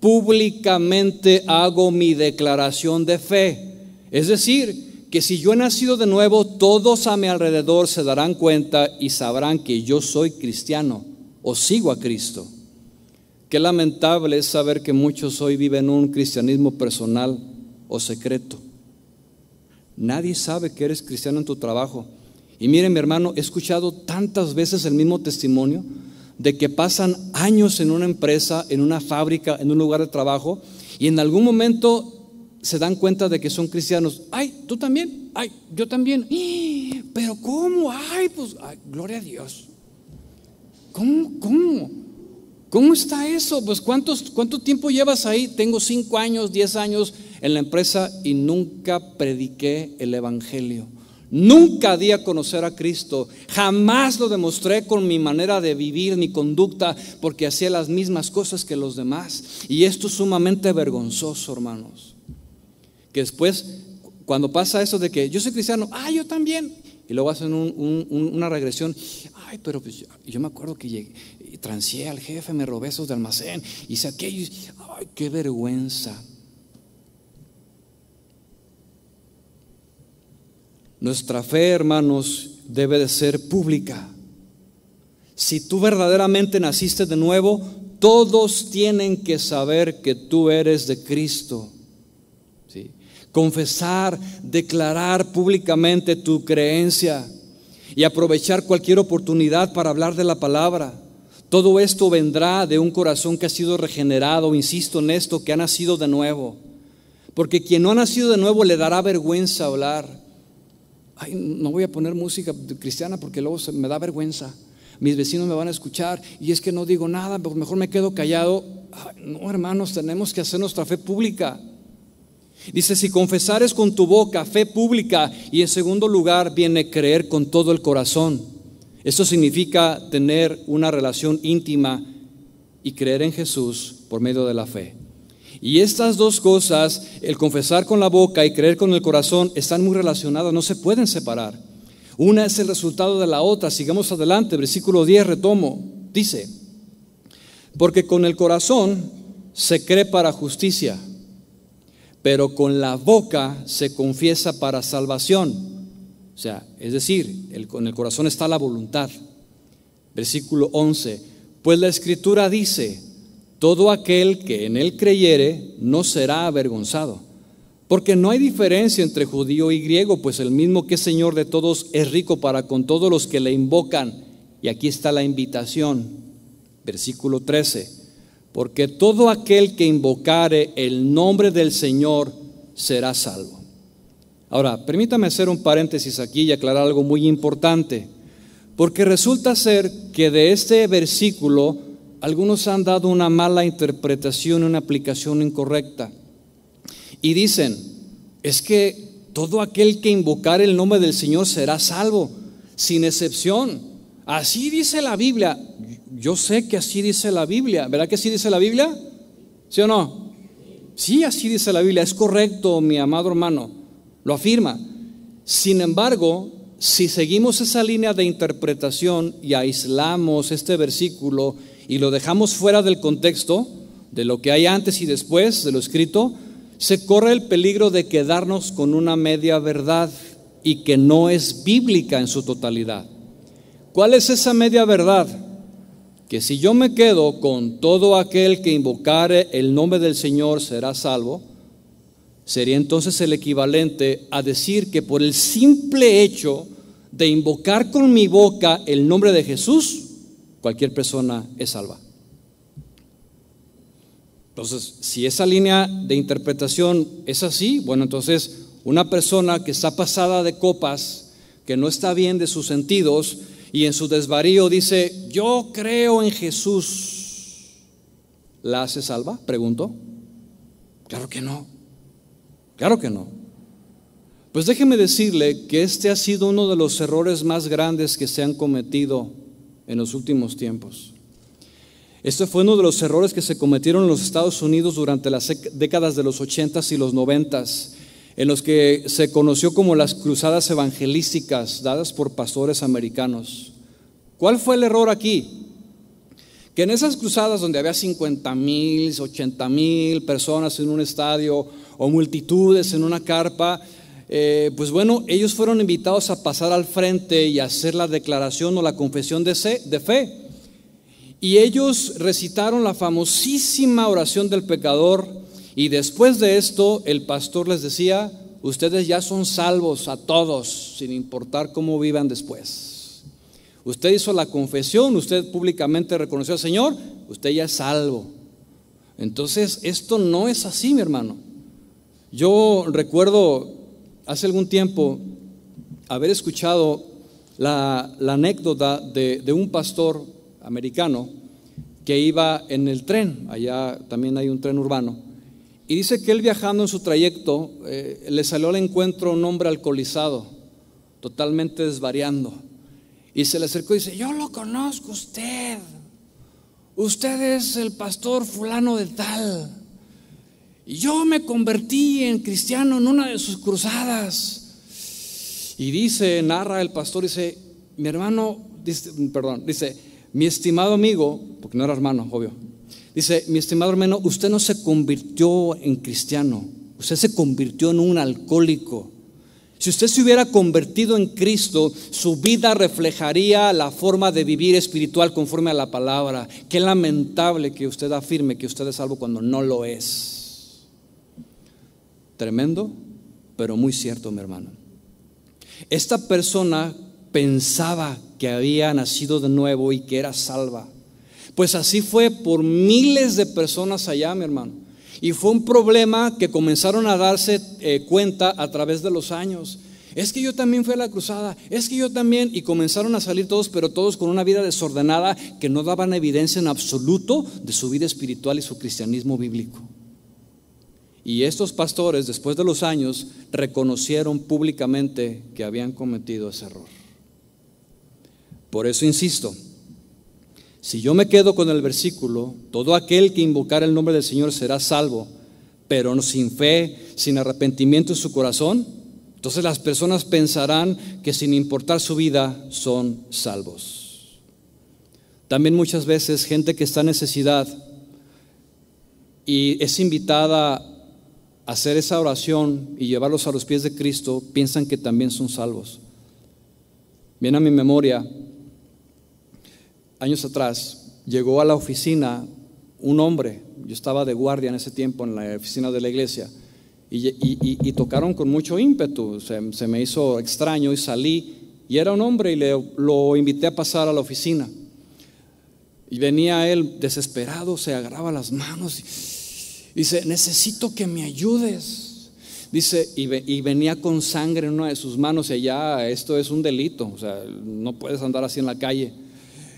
públicamente hago mi declaración de fe. Es decir, que si yo he nacido de nuevo, todos a mi alrededor se darán cuenta y sabrán que yo soy cristiano o sigo a Cristo. Qué lamentable es saber que muchos hoy viven un cristianismo personal o secreto. Nadie sabe que eres cristiano en tu trabajo. Y miren, mi hermano, he escuchado tantas veces el mismo testimonio de que pasan años en una empresa, en una fábrica, en un lugar de trabajo, y en algún momento se dan cuenta de que son cristianos. Ay, tú también. Ay, yo también. Pero ¿cómo? Ay, pues, gloria a Dios. ¿Cómo? ¿Cómo? ¿Cómo está eso? Pues ¿cuántos, ¿cuánto tiempo llevas ahí? Tengo cinco años, diez años en la empresa y nunca prediqué el Evangelio. Nunca di a conocer a Cristo. Jamás lo demostré con mi manera de vivir, mi conducta, porque hacía las mismas cosas que los demás. Y esto es sumamente vergonzoso, hermanos. Que después, cuando pasa eso de que yo soy cristiano, ah, yo también. Y luego hacen una regresión. Ay, pero pues yo, me acuerdo que llegué, transié al jefe, me robé esos de almacén, hice aquello. Ay, qué vergüenza. Nuestra fe, hermanos, debe de ser pública. Si tú verdaderamente naciste de nuevo, todos tienen que saber que tú eres de Cristo. Confesar, declarar públicamente tu creencia y aprovechar cualquier oportunidad para hablar de la palabra. Todo esto vendrá de un corazón que ha sido regenerado, insisto en esto, que ha nacido de nuevo. Porque quien no ha nacido de nuevo le dará vergüenza hablar no voy a poner música cristiana porque luego me da vergüenza. Mis vecinos me van a escuchar y es que no digo nada, pues mejor me quedo callado. no, hermanos, tenemos que hacer nuestra fe pública. Dice, si confesares con tu boca fe pública y en segundo lugar viene creer con todo el corazón. Esto significa tener una relación íntima y creer en Jesús por medio de la fe. Y estas dos cosas, el confesar con la boca y creer con el corazón, están muy relacionadas, no se pueden separar. Una es el resultado de la otra. Sigamos adelante, versículo 10, retomo. Dice, Porque con el corazón se cree para justicia, pero con la boca se confiesa para salvación. O sea, es decir, el, con el corazón está la voluntad. Versículo 11. Pues la escritura dice, todo aquel que en él creyere no será avergonzado. Porque no hay diferencia entre judío y griego, pues el mismo que es Señor de todos es rico para con todos los que le invocan. Y aquí está la invitación. Versículo 13. Porque todo aquel que invocare el nombre del Señor será salvo. Ahora, permítame hacer un paréntesis aquí y aclarar algo muy importante. Porque resulta ser que de este versículo algunos han dado una mala interpretación, una aplicación incorrecta. Y dicen, es que todo aquel que invocar el nombre del Señor será salvo, sin excepción. Así dice la Biblia. Yo sé que así dice la Biblia. ¿Verdad que así dice la Biblia? ¿Sí o no? Sí, así dice la Biblia. Es correcto, mi amado hermano. Lo afirma. Sin embargo, si seguimos esa línea de interpretación y aislamos este versículo y lo dejamos fuera del contexto de lo que hay antes y después de lo escrito, se corre el peligro de quedarnos con una media verdad y que no es bíblica en su totalidad. ¿Cuál es esa media verdad? Que si yo me quedo con todo aquel que invocare el nombre del Señor será salvo, Sería entonces el equivalente a decir que por el simple hecho de invocar con mi boca el nombre de Jesús, cualquier persona es salva. Entonces, si esa línea de interpretación es así, bueno, entonces una persona que está pasada de copas, que no está bien de sus sentidos y en su desvarío dice, yo creo en Jesús, ¿la hace salva? Pregunto. Claro que no. Claro que no. Pues déjeme decirle que este ha sido uno de los errores más grandes que se han cometido en los últimos tiempos. Este fue uno de los errores que se cometieron en los Estados Unidos durante las décadas de los 80s y los 90s, en los que se conoció como las cruzadas evangelísticas dadas por pastores americanos. ¿Cuál fue el error aquí? Que en esas cruzadas donde había 50 mil, 80 mil personas en un estadio o multitudes en una carpa, eh, pues bueno, ellos fueron invitados a pasar al frente y hacer la declaración o la confesión de, de fe. Y ellos recitaron la famosísima oración del pecador y después de esto el pastor les decía, ustedes ya son salvos a todos, sin importar cómo vivan después. Usted hizo la confesión, usted públicamente reconoció al Señor, usted ya es salvo. Entonces, esto no es así, mi hermano. Yo recuerdo hace algún tiempo haber escuchado la, anécdota de, un pastor americano que iba en el tren, allá también hay un tren urbano, y dice que él viajando en su trayecto eh, le salió al encuentro un hombre alcoholizado, totalmente desvariando, y se le acercó y dice, yo lo conozco usted, usted es el pastor fulano de tal. Y yo me convertí en cristiano en una de sus cruzadas. Y dice, narra el pastor, dice, mi hermano, dice, perdón, dice, mi estimado amigo, porque no era hermano, obvio, dice, mi estimado hermano, usted no se convirtió en cristiano, usted se convirtió en un alcohólico. Si usted se hubiera convertido en Cristo, su vida reflejaría la forma de vivir espiritual conforme a la palabra. Qué lamentable que usted afirme que usted es salvo cuando no lo es. Tremendo, pero muy cierto, mi hermano. Esta persona pensaba que había nacido de nuevo y que era salva. Pues así fue por miles de personas allá, mi hermano. Y fue un problema que comenzaron a darse eh, cuenta a través de los años. Es que yo también fui a la cruzada, es que yo también, y comenzaron a salir todos, pero todos con una vida desordenada que no daban evidencia en absoluto de su vida espiritual y su cristianismo bíblico. Y estos pastores, después de los años, reconocieron públicamente que habían cometido ese error. Por eso insisto, si yo me quedo con el versículo, todo aquel que invocar el nombre del Señor será salvo, pero sin fe, sin arrepentimiento en su corazón, entonces las personas pensarán que sin importar su vida son salvos. También muchas veces gente que está en necesidad y es invitada a hacer esa oración y llevarlos a los pies de Cristo, piensan que también son salvos. Viene a mi memoria, años atrás, llegó a la oficina un hombre, yo estaba de guardia en ese tiempo en la oficina de la iglesia, y, tocaron con mucho ímpetu, se, me hizo extraño y salí, y era un hombre y le, lo invité a pasar a la oficina. Y venía él desesperado, se agarraba las manos y dice, necesito que me ayudes. Dice, y, y, venía con sangre en una de sus manos y allá esto es un delito, o sea, no puedes andar así en la calle.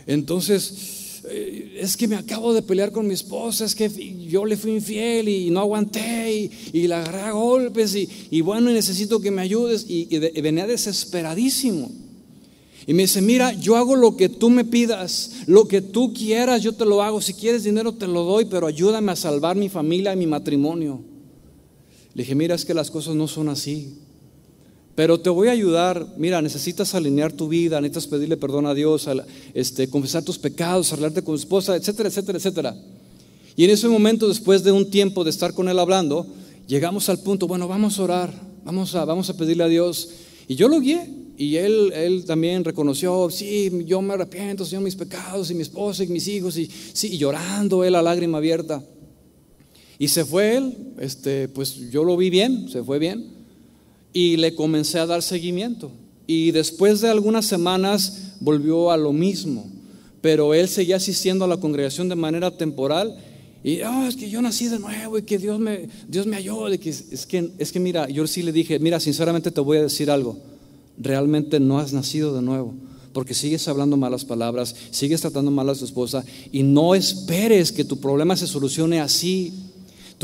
Entonces, eh, es que me acabo de pelear con mi esposa, es que yo le fui infiel y no aguanté y, la agarré a golpes y, bueno, necesito que me ayudes. Y, venía desesperadísimo. Y me dice, mira, yo hago lo que tú me pidas, lo que tú quieras, yo te lo hago. Si quieres dinero, te lo doy, pero ayúdame a salvar mi familia y mi matrimonio. Le dije, mira, es que las cosas no son así. Pero te voy a ayudar, mira, necesitas alinear tu vida, necesitas pedirle perdón a Dios, este, confesar tus pecados, hablarte con tu esposa, etcétera, etcétera, etcétera. Y en ese momento, después de un tiempo de estar con él hablando, llegamos al punto, bueno, vamos a orar, vamos a, vamos a pedirle a Dios. Y yo lo guié, y él, él también reconoció, sí, yo me arrepiento, Señor, mis pecados, y mi esposa, y mis hijos, y, sí, llorando él a lágrima abierta. Y se fue él, este, pues yo lo vi bien, se fue bien y le comencé a dar seguimiento. Y después de algunas semanas volvió a lo mismo, pero él seguía asistiendo a la congregación de manera temporal. Y oh, es que yo nací de nuevo y que Dios me, Dios me ayude. Que es, que, es que mira, yo sí le dije, mira, sinceramente te voy a decir algo. Realmente no has nacido de nuevo porque sigues hablando malas palabras, sigues tratando mal a tu esposa y no esperes que tu problema se solucione así.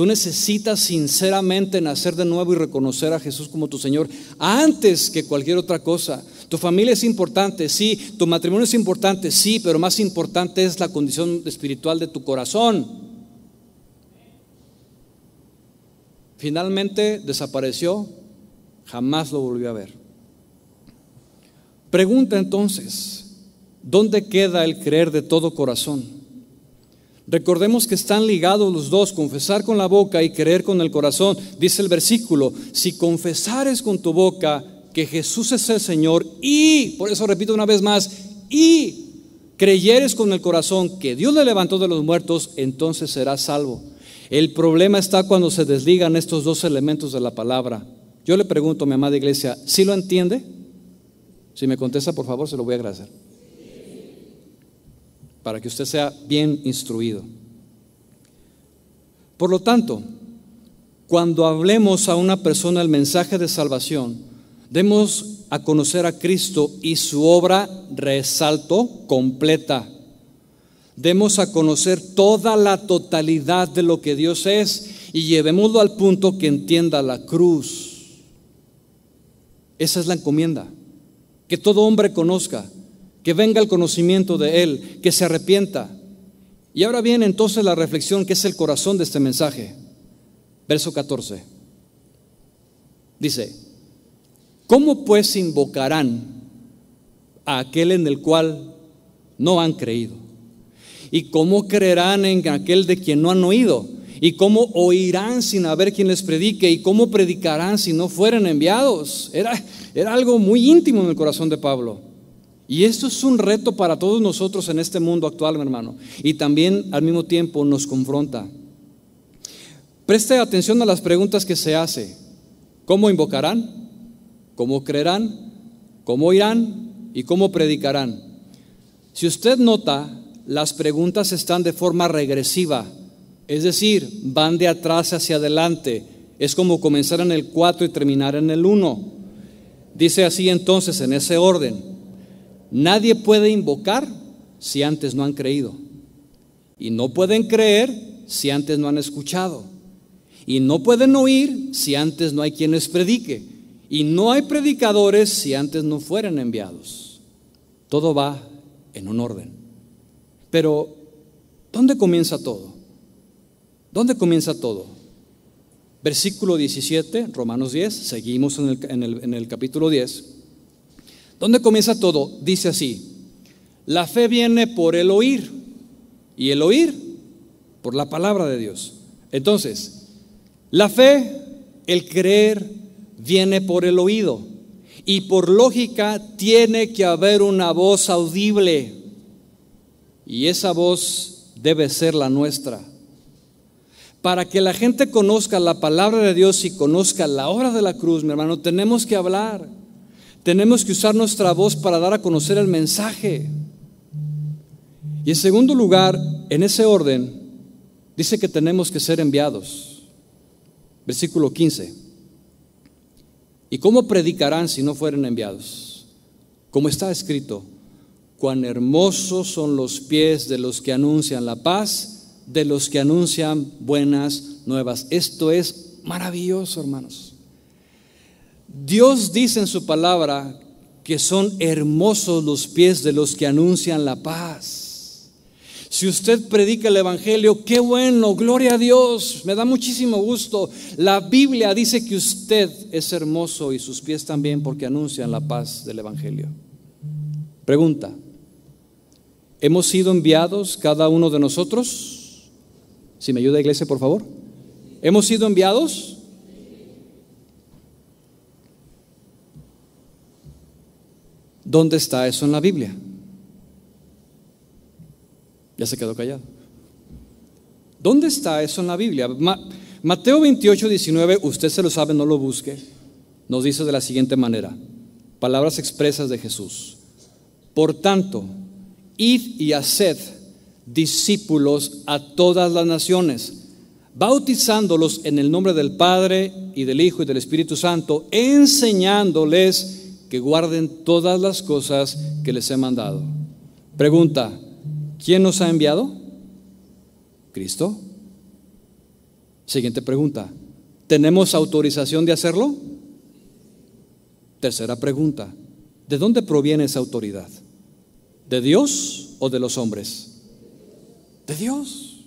Tú necesitas sinceramente nacer de nuevo y reconocer a Jesús como tu Señor antes que cualquier otra cosa. Tu familia es importante, sí. Tu matrimonio es importante, sí. Pero más importante es la condición espiritual de tu corazón. Finalmente desapareció, jamás lo volvió a ver. Pregunta entonces, ¿dónde queda el creer de todo corazón? Recordemos que están ligados los dos, confesar con la boca y creer con el corazón. Dice el versículo, si confesares con tu boca que Jesús es el Señor y, por eso repito una vez más, y creyeres con el corazón que Dios le levantó de los muertos, entonces serás salvo. El problema está cuando se desligan estos dos elementos de la palabra. Yo le pregunto mi amada iglesia, ¿sí lo entiende? Si me contesta, por favor, se lo voy a agradecer para que usted sea bien instruido. Por lo tanto, cuando hablemos a una persona el mensaje de salvación, demos a conocer a Cristo y su obra, resalto, completa. Demos a conocer toda la totalidad de lo que Dios es y llevémoslo al punto que entienda la cruz. Esa es la encomienda. Que todo hombre conozca que venga el conocimiento de Él, que se arrepienta. Y ahora viene entonces la reflexión que es el corazón de este mensaje. Verso 14. Dice, ¿cómo pues invocarán a aquel en el cual no han creído? ¿Y cómo creerán en aquel de quien no han oído? ¿Y cómo oirán sin haber quien les predique? ¿Y cómo predicarán si no fueren enviados? Era, era algo muy íntimo en el corazón de Pablo. Y esto es un reto para todos nosotros en este mundo actual, mi hermano. Y también al mismo tiempo nos confronta. Preste atención a las preguntas que se hace. ¿Cómo invocarán? ¿Cómo creerán? ¿Cómo irán? ¿Y cómo predicarán? Si usted nota, las preguntas están de forma regresiva, es decir, van de atrás hacia adelante. Es como comenzar en el 4 y terminar en el 1. Dice así entonces, en ese orden. Nadie puede invocar si antes no han creído. Y no pueden creer si antes no han escuchado. Y no pueden oír si antes no hay quien les predique. Y no hay predicadores si antes no fueran enviados. Todo va en un orden. Pero, ¿dónde comienza todo? ¿Dónde comienza todo? Versículo 17, Romanos 10, seguimos en el, en el capítulo 10. ¿Dónde comienza todo? Dice así, La fe viene por el oír y el oír por la palabra de Dios. Entonces, la fe, el creer, viene por el oído y por lógica tiene que haber una voz audible y esa voz debe ser la nuestra. Para que la gente conozca la palabra de Dios y conozca la obra de la cruz, mi hermano, tenemos que hablar. Tenemos que usar nuestra voz para dar a conocer el mensaje. Y en segundo lugar, en ese orden, dice que tenemos que ser enviados. Versículo 15. ¿Y cómo predicarán si no fueren enviados? Como está escrito, cuán hermosos son los pies de los que anuncian la paz, de los que anuncian buenas nuevas. Esto es maravilloso, hermanos. Dios dice en su palabra que son hermosos los pies de los que anuncian la paz. Si usted predica el Evangelio, qué bueno, gloria a Dios, me da muchísimo gusto. La Biblia dice que usted es hermoso y sus pies también porque anuncian la paz del Evangelio. Pregunta, ¿hemos sido enviados cada uno de nosotros? Si me ayuda iglesia, por favor. ¿Hemos sido enviados? ¿Dónde está eso en la Biblia? Ya se quedó callado. ¿Dónde está eso en la Biblia? Mateo 28, 19, usted se lo sabe, no lo busque. Nos dice de la siguiente manera, palabras expresas de Jesús. Por tanto, id y haced discípulos a todas las naciones, bautizándolos en el nombre del Padre y del Hijo y del Espíritu Santo, enseñándoles que guarden todas las cosas que les he mandado. Pregunta, ¿Quién nos ha enviado? Cristo. Siguiente pregunta. ¿Tenemos autorización de hacerlo? Tercera pregunta. ¿De dónde proviene esa autoridad? ¿De Dios o de los hombres? De Dios.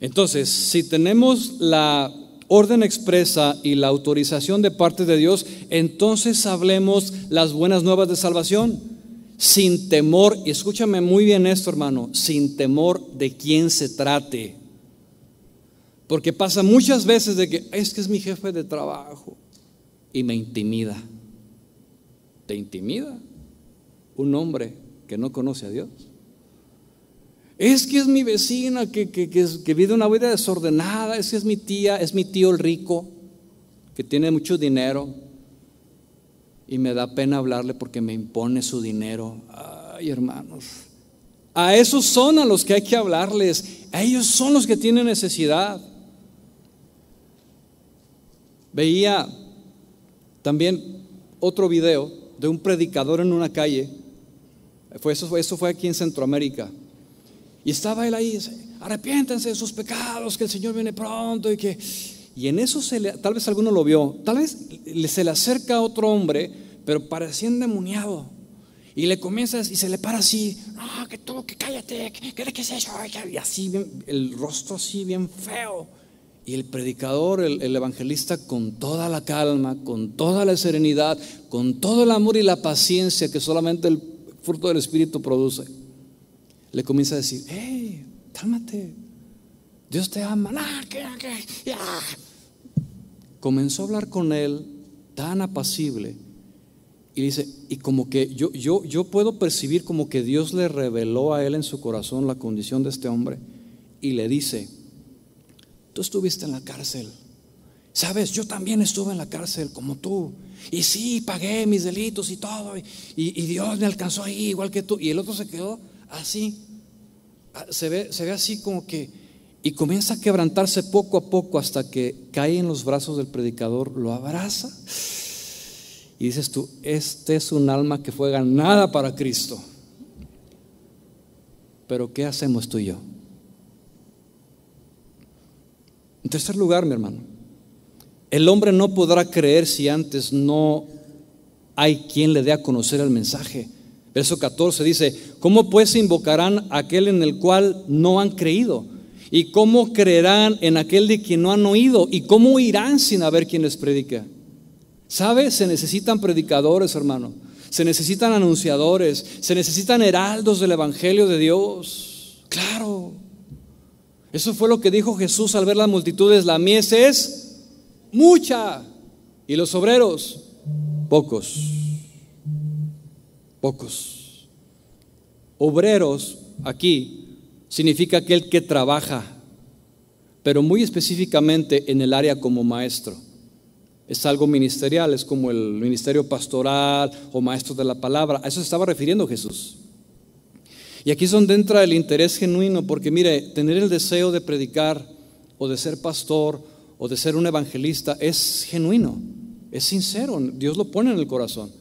Entonces, si tenemos la orden expresa y la autorización de parte de Dios, entonces hablemos las buenas nuevas de salvación sin temor, y escúchame muy bien esto hermano, sin temor de quién se trate. Porque pasa muchas veces de que es que es mi jefe de trabajo y me intimida. ¿Te intimida un hombre que no conoce a Dios? Es que es mi vecina que, que, que vive una vida desordenada, es que es mi tía, es mi tío el rico, que tiene mucho dinero y me da pena hablarle porque me impone su dinero. Ay, hermanos. A esos son a los que hay que hablarles. A ellos son los que tienen necesidad. Veía también otro video de un predicador en una calle. Eso, eso fue aquí en Centroamérica. Y estaba él ahí, arrepiéntense de sus pecados, que el Señor viene pronto y que y en eso tal vez alguno lo vio, tal vez se le acerca a otro hombre, pero parecía endemoniado. Y le comienza y se le para así, no, que tú, que cállate, que, qué es eso, y así, el rostro así bien feo. Y el predicador, el, evangelista, con toda la calma, con toda la serenidad, con todo el amor y la paciencia que solamente el fruto del Espíritu produce, le comienza a decir, hey, cálmate, Dios te ama. Comenzó a hablar con él tan apacible. Y dice, y como que yo, yo, yo puedo percibir como que Dios le reveló a él en su corazón la condición de este hombre. Y le dice, tú estuviste en la cárcel. Sabes, yo también estuve en la cárcel como tú. Y sí, pagué mis delitos y todo. Y, y, Dios me alcanzó ahí igual que tú. Y el otro se quedó así. Ah, se ve, se ve así como que y comienza a quebrantarse poco a poco hasta que cae en los brazos del predicador, lo abraza y dices tú, este es un alma que fue ganada para Cristo. Pero ¿qué hacemos tú y yo? En tercer lugar, mi hermano, el hombre no podrá creer si antes no hay quien le dé a conocer el mensaje. Verso 14 dice, ¿cómo pues invocarán aquel en el cual no han creído? ¿Y cómo creerán en aquel de quien no han oído? ¿Y cómo irán sin haber quien les predique? ¿Sabe? Se necesitan predicadores, hermano. se necesitan anunciadores, se necesitan heraldos del Evangelio de Dios. Claro. Eso fue lo que dijo Jesús al ver las multitudes. La mies es mucha y los obreros pocos. Pocos. Obreros aquí significa aquel que trabaja, pero muy específicamente en el área como maestro. Es algo ministerial, es como el ministerio pastoral o maestro de la palabra. A eso se estaba refiriendo Jesús. Y aquí es donde entra el interés genuino, porque mire, tener el deseo de predicar o de ser pastor o de ser un evangelista es genuino, es sincero, Dios lo pone en el corazón.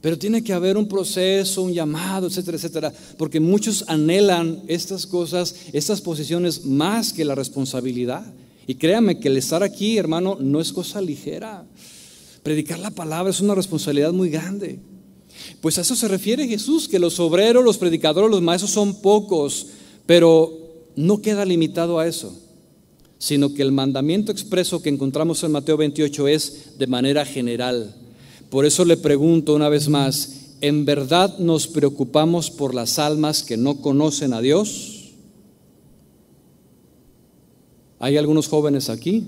Pero tiene que haber un proceso, un llamado, etcétera, etcétera, porque muchos anhelan estas cosas, estas posiciones más que la responsabilidad. Y créame que el estar aquí, hermano, no es cosa ligera. Predicar la palabra es una responsabilidad muy grande. Pues a eso se refiere Jesús, que los obreros, los predicadores, los maestros son pocos, pero no queda limitado a eso, sino que el mandamiento expreso que encontramos en Mateo 28 es de manera general. Por eso le pregunto una vez más, ¿en verdad nos preocupamos por las almas que no conocen a Dios? ¿Hay algunos jóvenes aquí?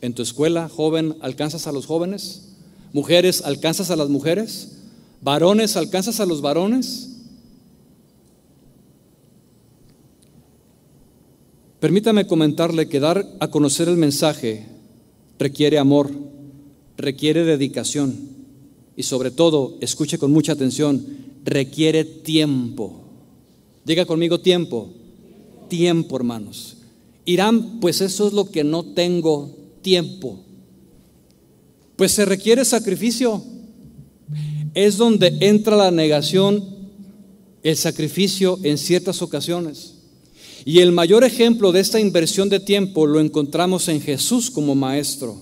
¿En tu escuela, joven, alcanzas a los jóvenes? ¿Mujeres, alcanzas a las mujeres? ¿Varones, alcanzas a los varones? Permítame comentarle que dar a conocer el mensaje requiere amor, requiere dedicación y sobre todo, escuche con mucha atención, requiere tiempo. Diga conmigo tiempo. Tiempo, hermanos. Irán, pues eso es lo que no tengo tiempo. Pues se requiere sacrificio es donde entra la negación, el sacrificio en ciertas ocasiones. Y el mayor ejemplo de esta inversión de tiempo lo encontramos en Jesús como maestro.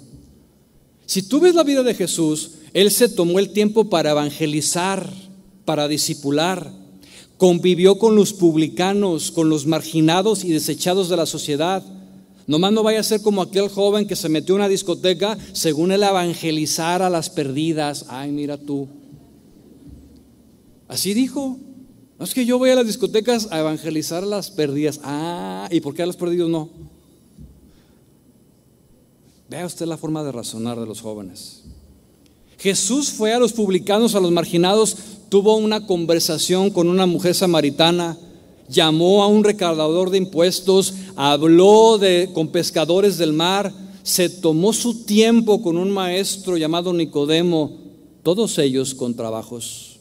Si tú ves la vida de Jesús, Él se tomó el tiempo para evangelizar, para discipular, convivió con los publicanos, con los marginados y desechados de la sociedad. Nomás no vaya a ser como aquel joven que se metió en una discoteca según él evangelizar a las perdidas. Ay, mira tú, Así dijo. No es que yo voy a las discotecas a evangelizar a las perdidas. Ah, ¿y por qué a los perdidos no? Vea usted la forma de razonar de los jóvenes. Jesús fue a los publicanos, a los marginados, tuvo una conversación con una mujer samaritana, llamó a un recaudador de impuestos, habló con pescadores del mar, se tomó su tiempo con un maestro llamado Nicodemo, todos ellos con trabajos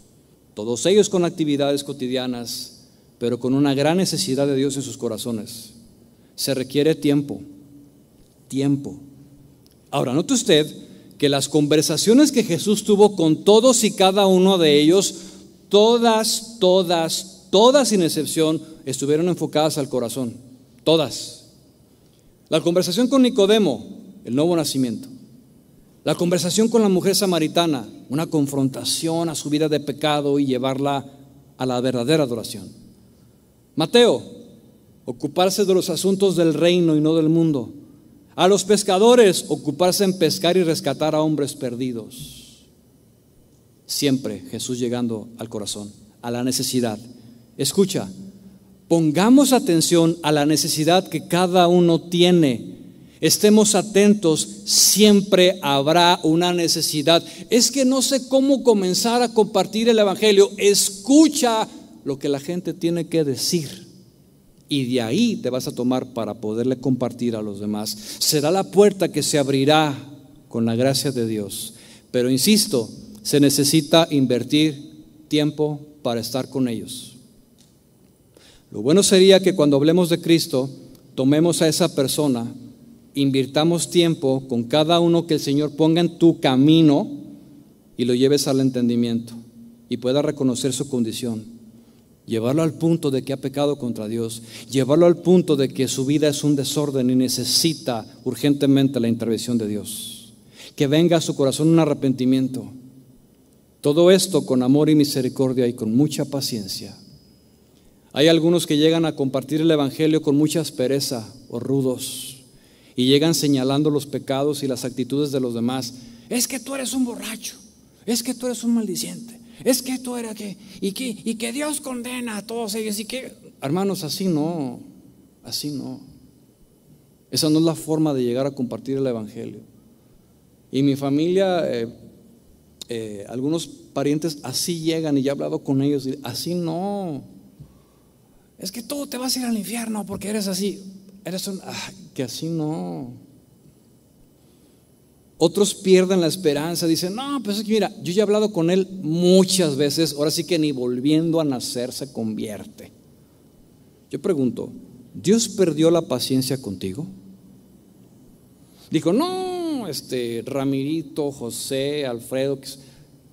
todos ellos con actividades cotidianas, pero con una gran necesidad de Dios en sus corazones. Se requiere tiempo, tiempo. Ahora, note usted que las conversaciones que Jesús tuvo con todos y cada uno de ellos, todas, todas, todas sin excepción, estuvieron enfocadas al corazón. Todas. La conversación con Nicodemo, el nuevo nacimiento. La conversación con la mujer samaritana, una confrontación a su vida de pecado y llevarla a la verdadera adoración. Mateo, ocuparse de los asuntos del reino y no del mundo. A los pescadores, ocuparse en pescar y rescatar a hombres perdidos. Siempre Jesús llegando al corazón, a la necesidad. Escucha, pongamos atención a la necesidad que cada uno tiene Estemos atentos, siempre habrá una necesidad. Es que no sé cómo comenzar a compartir el Evangelio. Escucha lo que la gente tiene que decir. Y de ahí te vas a tomar para poderle compartir a los demás. Será la puerta que se abrirá con la gracia de Dios. Pero insisto, se necesita invertir tiempo para estar con ellos. Lo bueno sería que cuando hablemos de Cristo, tomemos a esa persona invirtamos tiempo con cada uno que el Señor ponga en tu camino y lo lleves al entendimiento y pueda reconocer su condición. Llevarlo al punto de que ha pecado contra Dios, llevarlo al punto de que su vida es un desorden y necesita urgentemente la intervención de Dios. Que venga a su corazón un arrepentimiento. Todo esto con amor y misericordia y con mucha paciencia. Hay algunos que llegan a compartir el Evangelio con mucha aspereza o rudos y llegan señalando los pecados y las actitudes de los demás. Es que tú eres un borracho, es que tú eres un maldiciente, es que tú eres que y, que, y que Dios condena a todos ellos y que, hermanos, así no, así no. Esa no es la forma de llegar a compartir el Evangelio. Y mi familia, eh, eh, algunos parientes así llegan y ya he hablado con ellos, y así no. Es que tú te vas a ir al infierno porque eres así. Eres un, ah, que así no. Otros pierden la esperanza, dicen, no, pues es que mira, yo ya he hablado con él muchas veces, ahora sí que ni volviendo a nacer se convierte. Yo pregunto, ¿Dios perdió la paciencia contigo? Dijo, no, este Ramirito, José, Alfredo,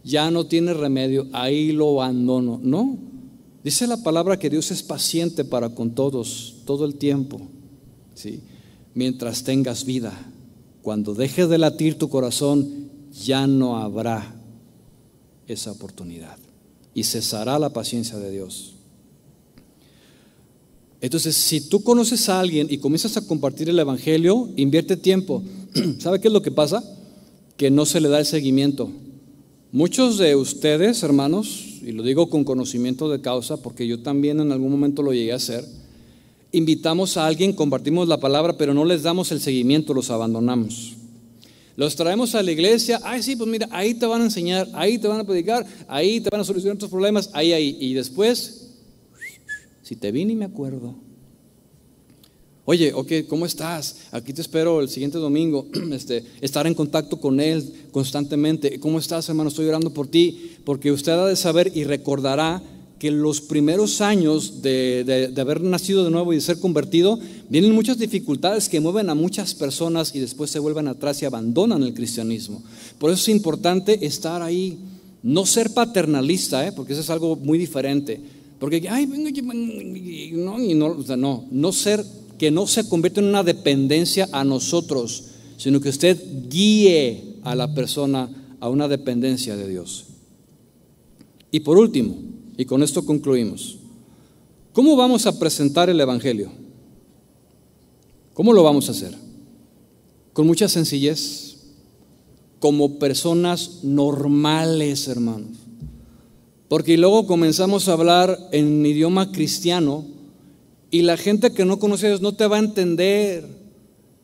ya no tiene remedio, ahí lo abandono. No, dice la palabra que Dios es paciente para con todos, todo el tiempo, ¿sí? mientras tengas vida. Cuando dejes de latir tu corazón, ya no habrá esa oportunidad y cesará la paciencia de Dios. Entonces, si tú conoces a alguien y comienzas a compartir el Evangelio, invierte tiempo. ¿Sabe qué es lo que pasa? Que no se le da el seguimiento. Muchos de ustedes, hermanos, y lo digo con conocimiento de causa, porque yo también en algún momento lo llegué a hacer, invitamos a alguien, compartimos la palabra, pero no les damos el seguimiento, los abandonamos. Los traemos a la iglesia, ay sí, pues mira, ahí te van a enseñar, ahí te van a predicar, ahí te van a solucionar tus problemas, ahí, ahí. Y después, si te vi ni me acuerdo. Oye, ok, ¿cómo estás? Aquí te espero el siguiente domingo, este, estar en contacto con Él constantemente. ¿Cómo estás, hermano? Estoy orando por ti, porque usted ha de saber y recordará que los primeros años de, haber nacido de nuevo y de ser convertido, vienen muchas dificultades que mueven a muchas personas y después se vuelven atrás y abandonan el cristianismo. Por eso es importante estar ahí, no ser paternalista, ¿eh? porque eso es algo muy diferente. Porque, ay, no, no, no, no ser, que no se convierta en una dependencia a nosotros, sino que usted guíe a la persona a una dependencia de Dios. Y por último, y con esto concluimos. ¿Cómo vamos a presentar el Evangelio? ¿Cómo lo vamos a hacer? Con mucha sencillez, como personas normales, hermanos. Porque luego comenzamos a hablar en idioma cristiano y la gente que no conoce a Dios no te va a entender.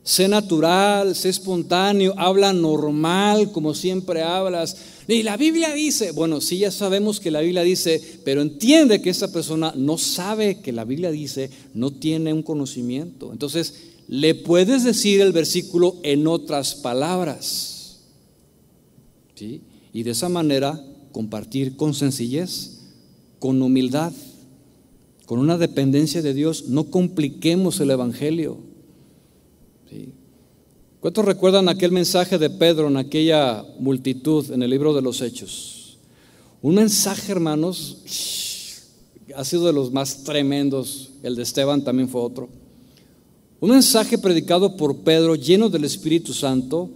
Sé natural, sé espontáneo, habla normal como siempre hablas. Y la Biblia dice, bueno, sí ya sabemos que la Biblia dice, pero entiende que esa persona no sabe que la Biblia dice, no tiene un conocimiento. Entonces, le puedes decir el versículo en otras palabras. ¿Sí? Y de esa manera compartir con sencillez, con humildad, con una dependencia de Dios. No compliquemos el Evangelio. ¿Cuántos recuerdan aquel mensaje de Pedro en aquella multitud en el libro de los Hechos? Un mensaje, hermanos, ha sido de los más tremendos. El de Esteban también fue otro. Un mensaje predicado por Pedro lleno del Espíritu Santo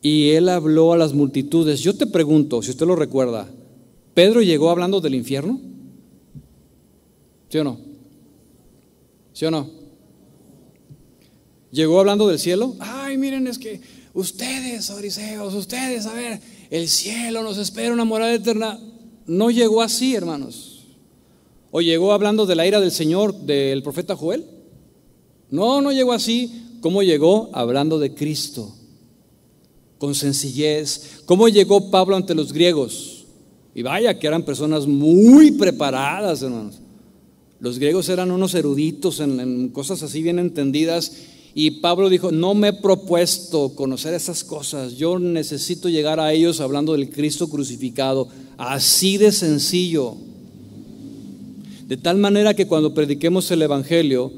y él habló a las multitudes. Yo te pregunto, si usted lo recuerda, ¿Pedro llegó hablando del infierno? ¿Sí o no? ¿Sí o no? Llegó hablando del cielo. Ay, miren, es que ustedes, fariseos, ustedes, a ver, el cielo nos espera una morada eterna. No llegó así, hermanos. O llegó hablando de la ira del Señor del profeta Joel. No, no llegó así. ¿Cómo llegó? Hablando de Cristo, con sencillez. ¿Cómo llegó Pablo ante los griegos? Y vaya que eran personas muy preparadas, hermanos. Los griegos eran unos eruditos en cosas así bien entendidas y Pablo dijo, no me he propuesto conocer esas cosas, yo necesito llegar a ellos hablando del Cristo crucificado, así de sencillo. De tal manera que cuando prediquemos el Evangelio,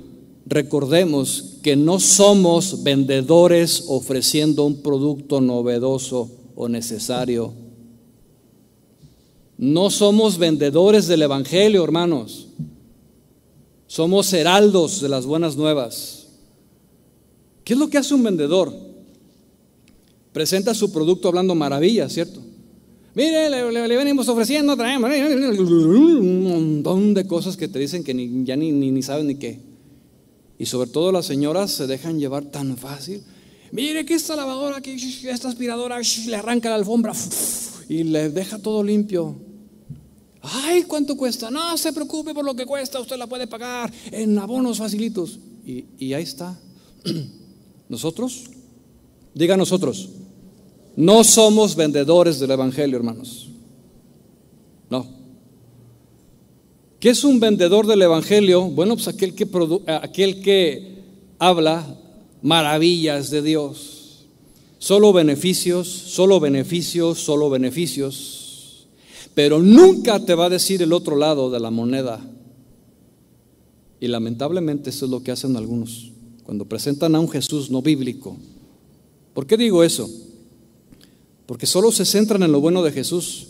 recordemos que no somos vendedores ofreciendo un producto novedoso o necesario. No somos vendedores del Evangelio, hermanos. Somos heraldos de las buenas nuevas. ¿Qué es lo que hace un vendedor? Presenta su producto hablando maravillas, ¿cierto? Mire, le, venimos ofreciendo, un montón de cosas que te dicen que ni, ya ni, ni, saben ni qué. Y sobre todo las señoras se dejan llevar tan fácil. Mire que esta lavadora, que esta aspiradora le arranca la alfombra y le deja todo limpio. Ay, ¿cuánto cuesta? No se preocupe por lo que cuesta, usted la puede pagar en abonos facilitos. Y ahí está. ¿Nosotros? Diga nosotros. No somos vendedores del Evangelio, hermanos. No. ¿Qué es un vendedor del Evangelio? Bueno, pues aquel que, aquel que habla maravillas de Dios. Solo beneficios, solo beneficios, solo beneficios. Pero nunca te va a decir el otro lado de la moneda. Y lamentablemente eso es lo que hacen algunos cuando presentan a un Jesús no bíblico. ¿Por qué digo eso? Porque solo se centran en lo bueno de Jesús.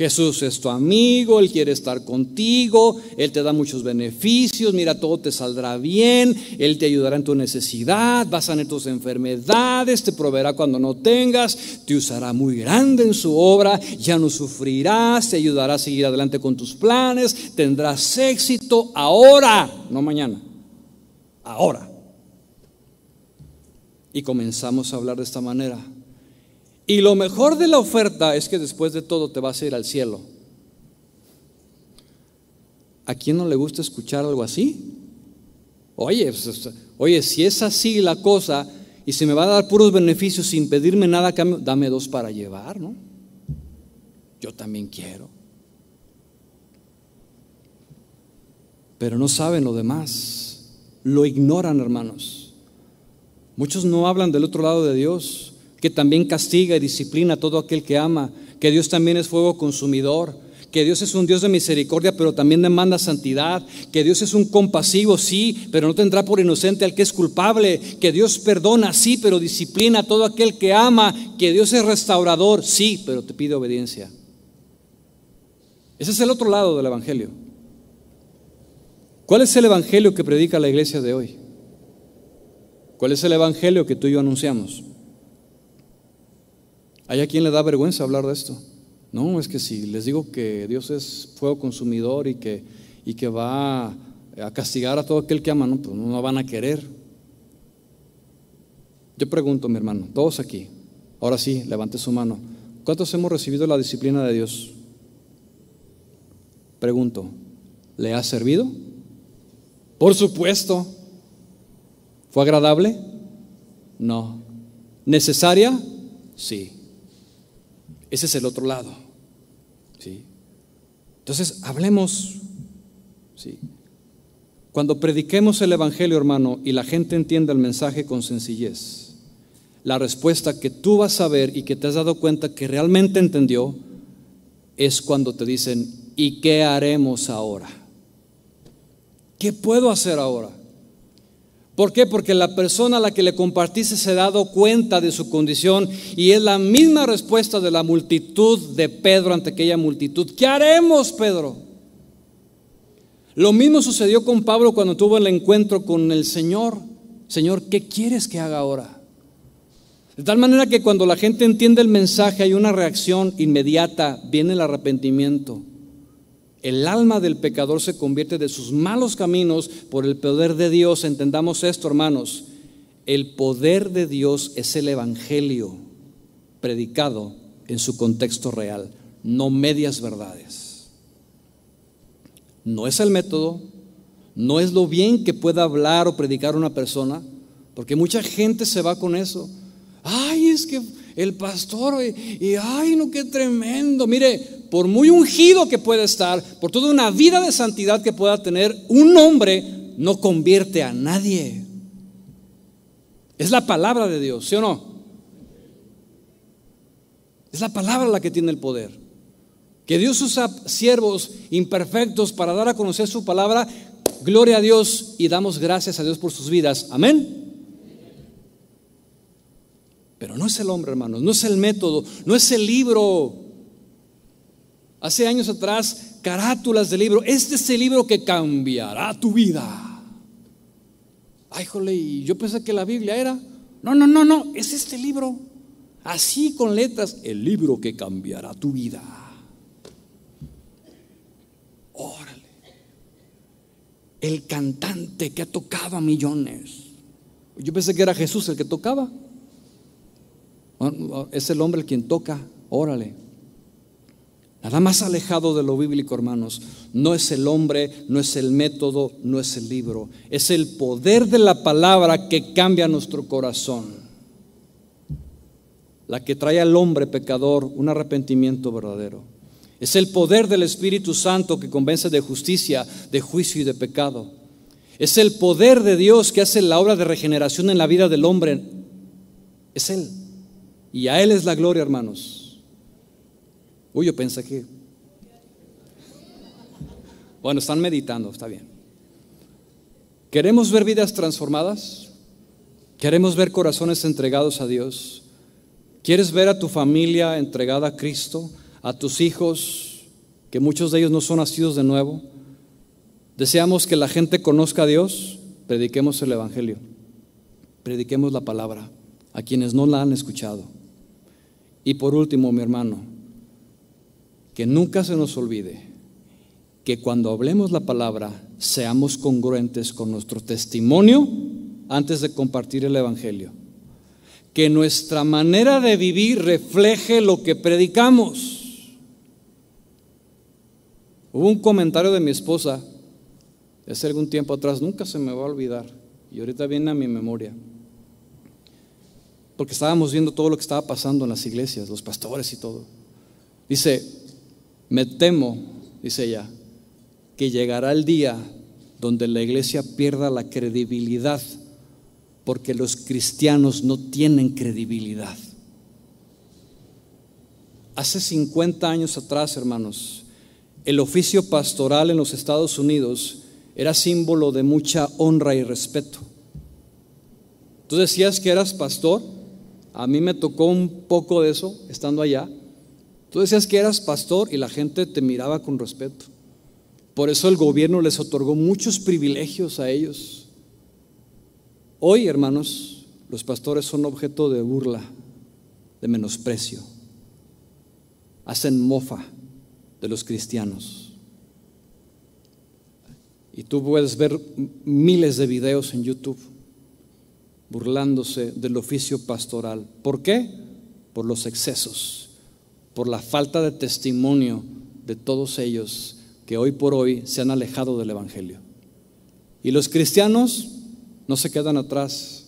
Jesús es tu amigo, Él quiere estar contigo, Él te da muchos beneficios, mira, todo te saldrá bien, Él te ayudará en tu necesidad, vas a sanar tus enfermedades, te proveerá cuando no tengas, te usará muy grande en su obra, ya no sufrirás, te ayudará a seguir adelante con tus planes, tendrás éxito ahora, no mañana, ahora. Y comenzamos a hablar de esta manera. Y lo mejor de la oferta es que después de todo te vas a ir al cielo. ¿A quién no le gusta escuchar algo así? Oye, pues, oye, si es así la cosa y se me va a dar puros beneficios sin pedirme nada cambio, dame dos para llevar, ¿no? Yo también quiero. Pero no saben lo demás. Lo ignoran, hermanos. Muchos no hablan del otro lado de Dios que también castiga y disciplina a todo aquel que ama, que Dios también es fuego consumidor, que Dios es un Dios de misericordia, pero también demanda santidad, que Dios es un compasivo, sí, pero no tendrá por inocente al que es culpable, que Dios perdona, sí, pero disciplina a todo aquel que ama, que Dios es restaurador, sí, pero te pide obediencia. Ese es el otro lado del Evangelio. ¿Cuál es el Evangelio que predica la iglesia de hoy? ¿Cuál es el Evangelio que tú y yo anunciamos? ¿Hay a quien le da vergüenza hablar de esto? No, es que si les digo que Dios es fuego consumidor y que, y que va a castigar a todo aquel que ama, no, pues no van a querer. Yo pregunto, mi hermano, todos aquí, ahora sí, levante su mano. ¿Cuántos hemos recibido la disciplina de Dios? Pregunto, ¿le ha servido? Por supuesto. ¿Fue agradable? No. ¿Necesaria? Sí. Ese es el otro lado. ¿sí? Entonces, hablemos. ¿sí? Cuando prediquemos el Evangelio, hermano, y la gente entienda el mensaje con sencillez, la respuesta que tú vas a ver y que te has dado cuenta que realmente entendió es cuando te dicen, ¿y qué haremos ahora? ¿Qué puedo hacer ahora? ¿Por qué? Porque la persona a la que le compartiste se ha dado cuenta de su condición y es la misma respuesta de la multitud de Pedro ante aquella multitud. ¿Qué haremos, Pedro? Lo mismo sucedió con Pablo cuando tuvo el encuentro con el Señor. Señor, ¿qué quieres que haga ahora? De tal manera que cuando la gente entiende el mensaje hay una reacción inmediata, viene el arrepentimiento. El alma del pecador se convierte de sus malos caminos por el poder de Dios. Entendamos esto, hermanos. El poder de Dios es el Evangelio predicado en su contexto real, no medias verdades. No es el método, no es lo bien que pueda hablar o predicar una persona, porque mucha gente se va con eso. Ay, es que el pastor, y, ay, no, qué tremendo. Mire, por muy ungido que pueda estar, por toda una vida de santidad que pueda tener, un hombre no convierte a nadie. Es la palabra de Dios, ¿sí o no? Es la palabra la que tiene el poder. Que Dios usa siervos imperfectos para dar a conocer su palabra. Gloria a Dios y damos gracias a Dios por sus vidas. Amén. Pero no es el hombre, hermanos, no es el método, no es el libro. Hace años atrás, carátulas de libro. Este es el libro que cambiará tu vida. Ay, jole, y yo pensé que la Biblia era. No, no, no, no, es este libro. Así con letras, el libro que cambiará tu vida. Órale. El cantante que ha tocado a millones. Yo pensé que era Jesús el que tocaba. Es el hombre quien toca, órale. Nada más alejado de lo bíblico, hermanos. No es el hombre, no es el método, no es el libro. Es el poder de la palabra que cambia nuestro corazón. La que trae al hombre pecador un arrepentimiento verdadero. Es el poder del Espíritu Santo que convence de justicia, de juicio y de pecado. Es el poder de Dios que hace la obra de regeneración en la vida del hombre. Es Él. Y a Él es la gloria, hermanos. Uy, yo pensé que... Bueno, están meditando, está bien. ¿Queremos ver vidas transformadas? ¿Queremos ver corazones entregados a Dios? ¿Quieres ver a tu familia entregada a Cristo? ¿A tus hijos, que muchos de ellos no son nacidos de nuevo? Deseamos que la gente conozca a Dios, prediquemos el Evangelio, prediquemos la palabra a quienes no la han escuchado. Y por último, mi hermano, que nunca se nos olvide que cuando hablemos la palabra seamos congruentes con nuestro testimonio antes de compartir el Evangelio. Que nuestra manera de vivir refleje lo que predicamos. Hubo un comentario de mi esposa hace algún tiempo atrás, nunca se me va a olvidar, y ahorita viene a mi memoria, porque estábamos viendo todo lo que estaba pasando en las iglesias, los pastores y todo. Dice, me temo, dice ella, que llegará el día donde la iglesia pierda la credibilidad, porque los cristianos no tienen credibilidad. Hace 50 años atrás, hermanos, el oficio pastoral en los Estados Unidos era símbolo de mucha honra y respeto. Tú decías que eras pastor, a mí me tocó un poco de eso estando allá. Tú decías que eras pastor y la gente te miraba con respeto. Por eso el gobierno les otorgó muchos privilegios a ellos. Hoy, hermanos, los pastores son objeto de burla, de menosprecio. Hacen mofa de los cristianos. Y tú puedes ver miles de videos en YouTube burlándose del oficio pastoral. ¿Por qué? Por los excesos, por la falta de testimonio de todos ellos que hoy por hoy se han alejado del Evangelio. Y los cristianos no se quedan atrás.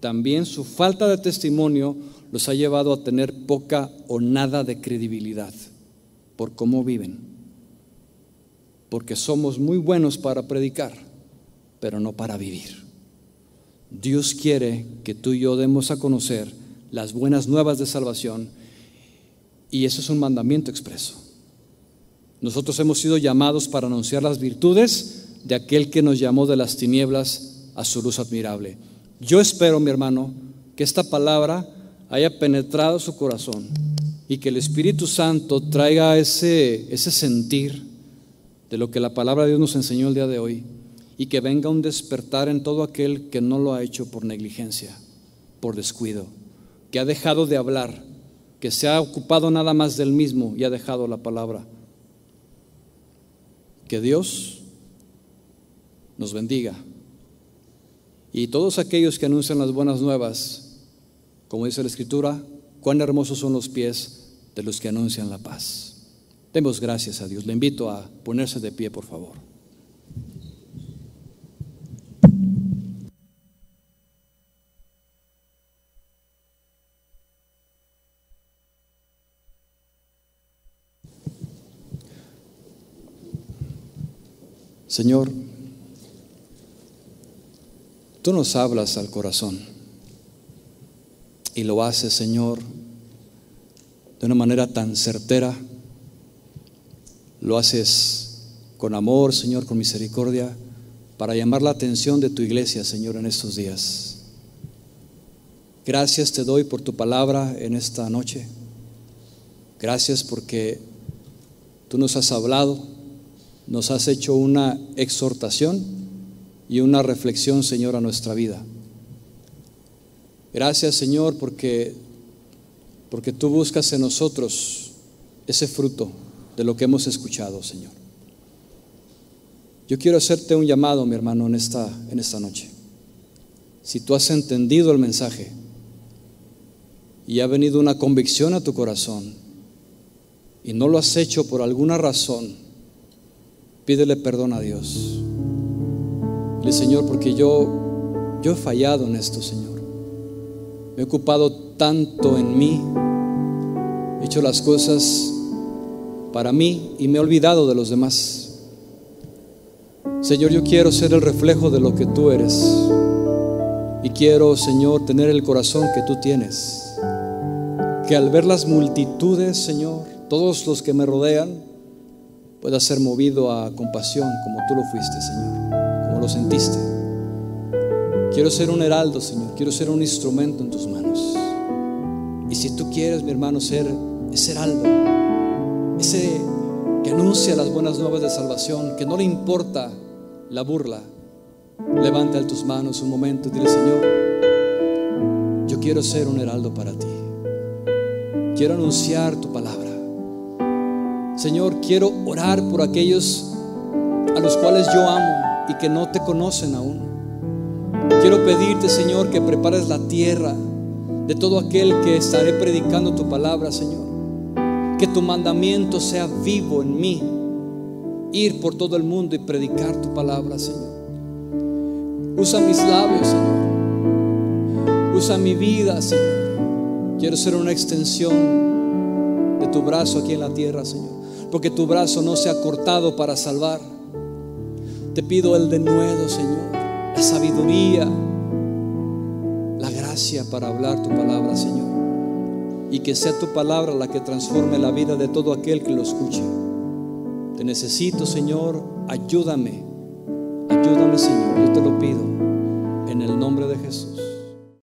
También su falta de testimonio los ha llevado a tener poca o nada de credibilidad por cómo viven porque somos muy buenos para predicar, pero no para vivir. Dios quiere que tú y yo demos a conocer las buenas nuevas de salvación y eso es un mandamiento expreso. Nosotros hemos sido llamados para anunciar las virtudes de aquel que nos llamó de las tinieblas a su luz admirable. Yo espero, mi hermano, que esta palabra haya penetrado su corazón y que el Espíritu Santo traiga ese, ese sentir de lo que la palabra de Dios nos enseñó el día de hoy y que venga un despertar en todo aquel que no lo ha hecho por negligencia, por descuido, que ha dejado de hablar, que se ha ocupado nada más del mismo y ha dejado la palabra. Que Dios nos bendiga. Y todos aquellos que anuncian las buenas nuevas, como dice la Escritura, cuán hermosos son los pies de los que anuncian la paz. Demos gracias a Dios. Le invito a ponerse de pie, por favor. Señor, tú nos hablas al corazón y lo haces, Señor, de una manera tan certera lo haces con amor, Señor, con misericordia, para llamar la atención de tu iglesia, Señor, en estos días. Gracias te doy por tu palabra en esta noche. Gracias porque tú nos has hablado, nos has hecho una exhortación y una reflexión, Señor, a nuestra vida. Gracias, Señor, porque porque tú buscas en nosotros ese fruto de lo que hemos escuchado, Señor. Yo quiero hacerte un llamado, mi hermano, en esta, en esta noche. Si tú has entendido el mensaje y ha venido una convicción a tu corazón, y no lo has hecho por alguna razón, pídele perdón a Dios. Dile, Señor, porque yo, yo he fallado en esto, Señor. Me he ocupado tanto en mí, he hecho las cosas para mí y me he olvidado de los demás. Señor, yo quiero ser el reflejo de lo que tú eres. Y quiero, Señor, tener el corazón que tú tienes. Que al ver las multitudes, Señor, todos los que me rodean, pueda ser movido a compasión como tú lo fuiste, Señor, como lo sentiste. Quiero ser un heraldo, Señor, quiero ser un instrumento en tus manos. Y si tú quieres, mi hermano, ser ese heraldo, ese que anuncia las buenas nuevas de salvación, que no le importa la burla, levanta tus manos un momento y dile, Señor, yo quiero ser un heraldo para ti. Quiero anunciar tu palabra. Señor, quiero orar por aquellos a los cuales yo amo y que no te conocen aún. Quiero pedirte, Señor, que prepares la tierra de todo aquel que estaré predicando tu palabra, Señor. Que tu mandamiento sea vivo en mí ir por todo el mundo y predicar tu palabra, Señor. Usa mis labios, Señor. Usa mi vida, Señor. Quiero ser una extensión de tu brazo aquí en la tierra, Señor. Porque tu brazo no se ha cortado para salvar. Te pido el denuedo, Señor. La sabiduría, la gracia para hablar tu palabra, Señor. Y que sea tu palabra la que transforme la vida de todo aquel que lo escuche. Te necesito, Señor, ayúdame. Ayúdame, Señor. Yo te lo pido en el nombre de Jesús.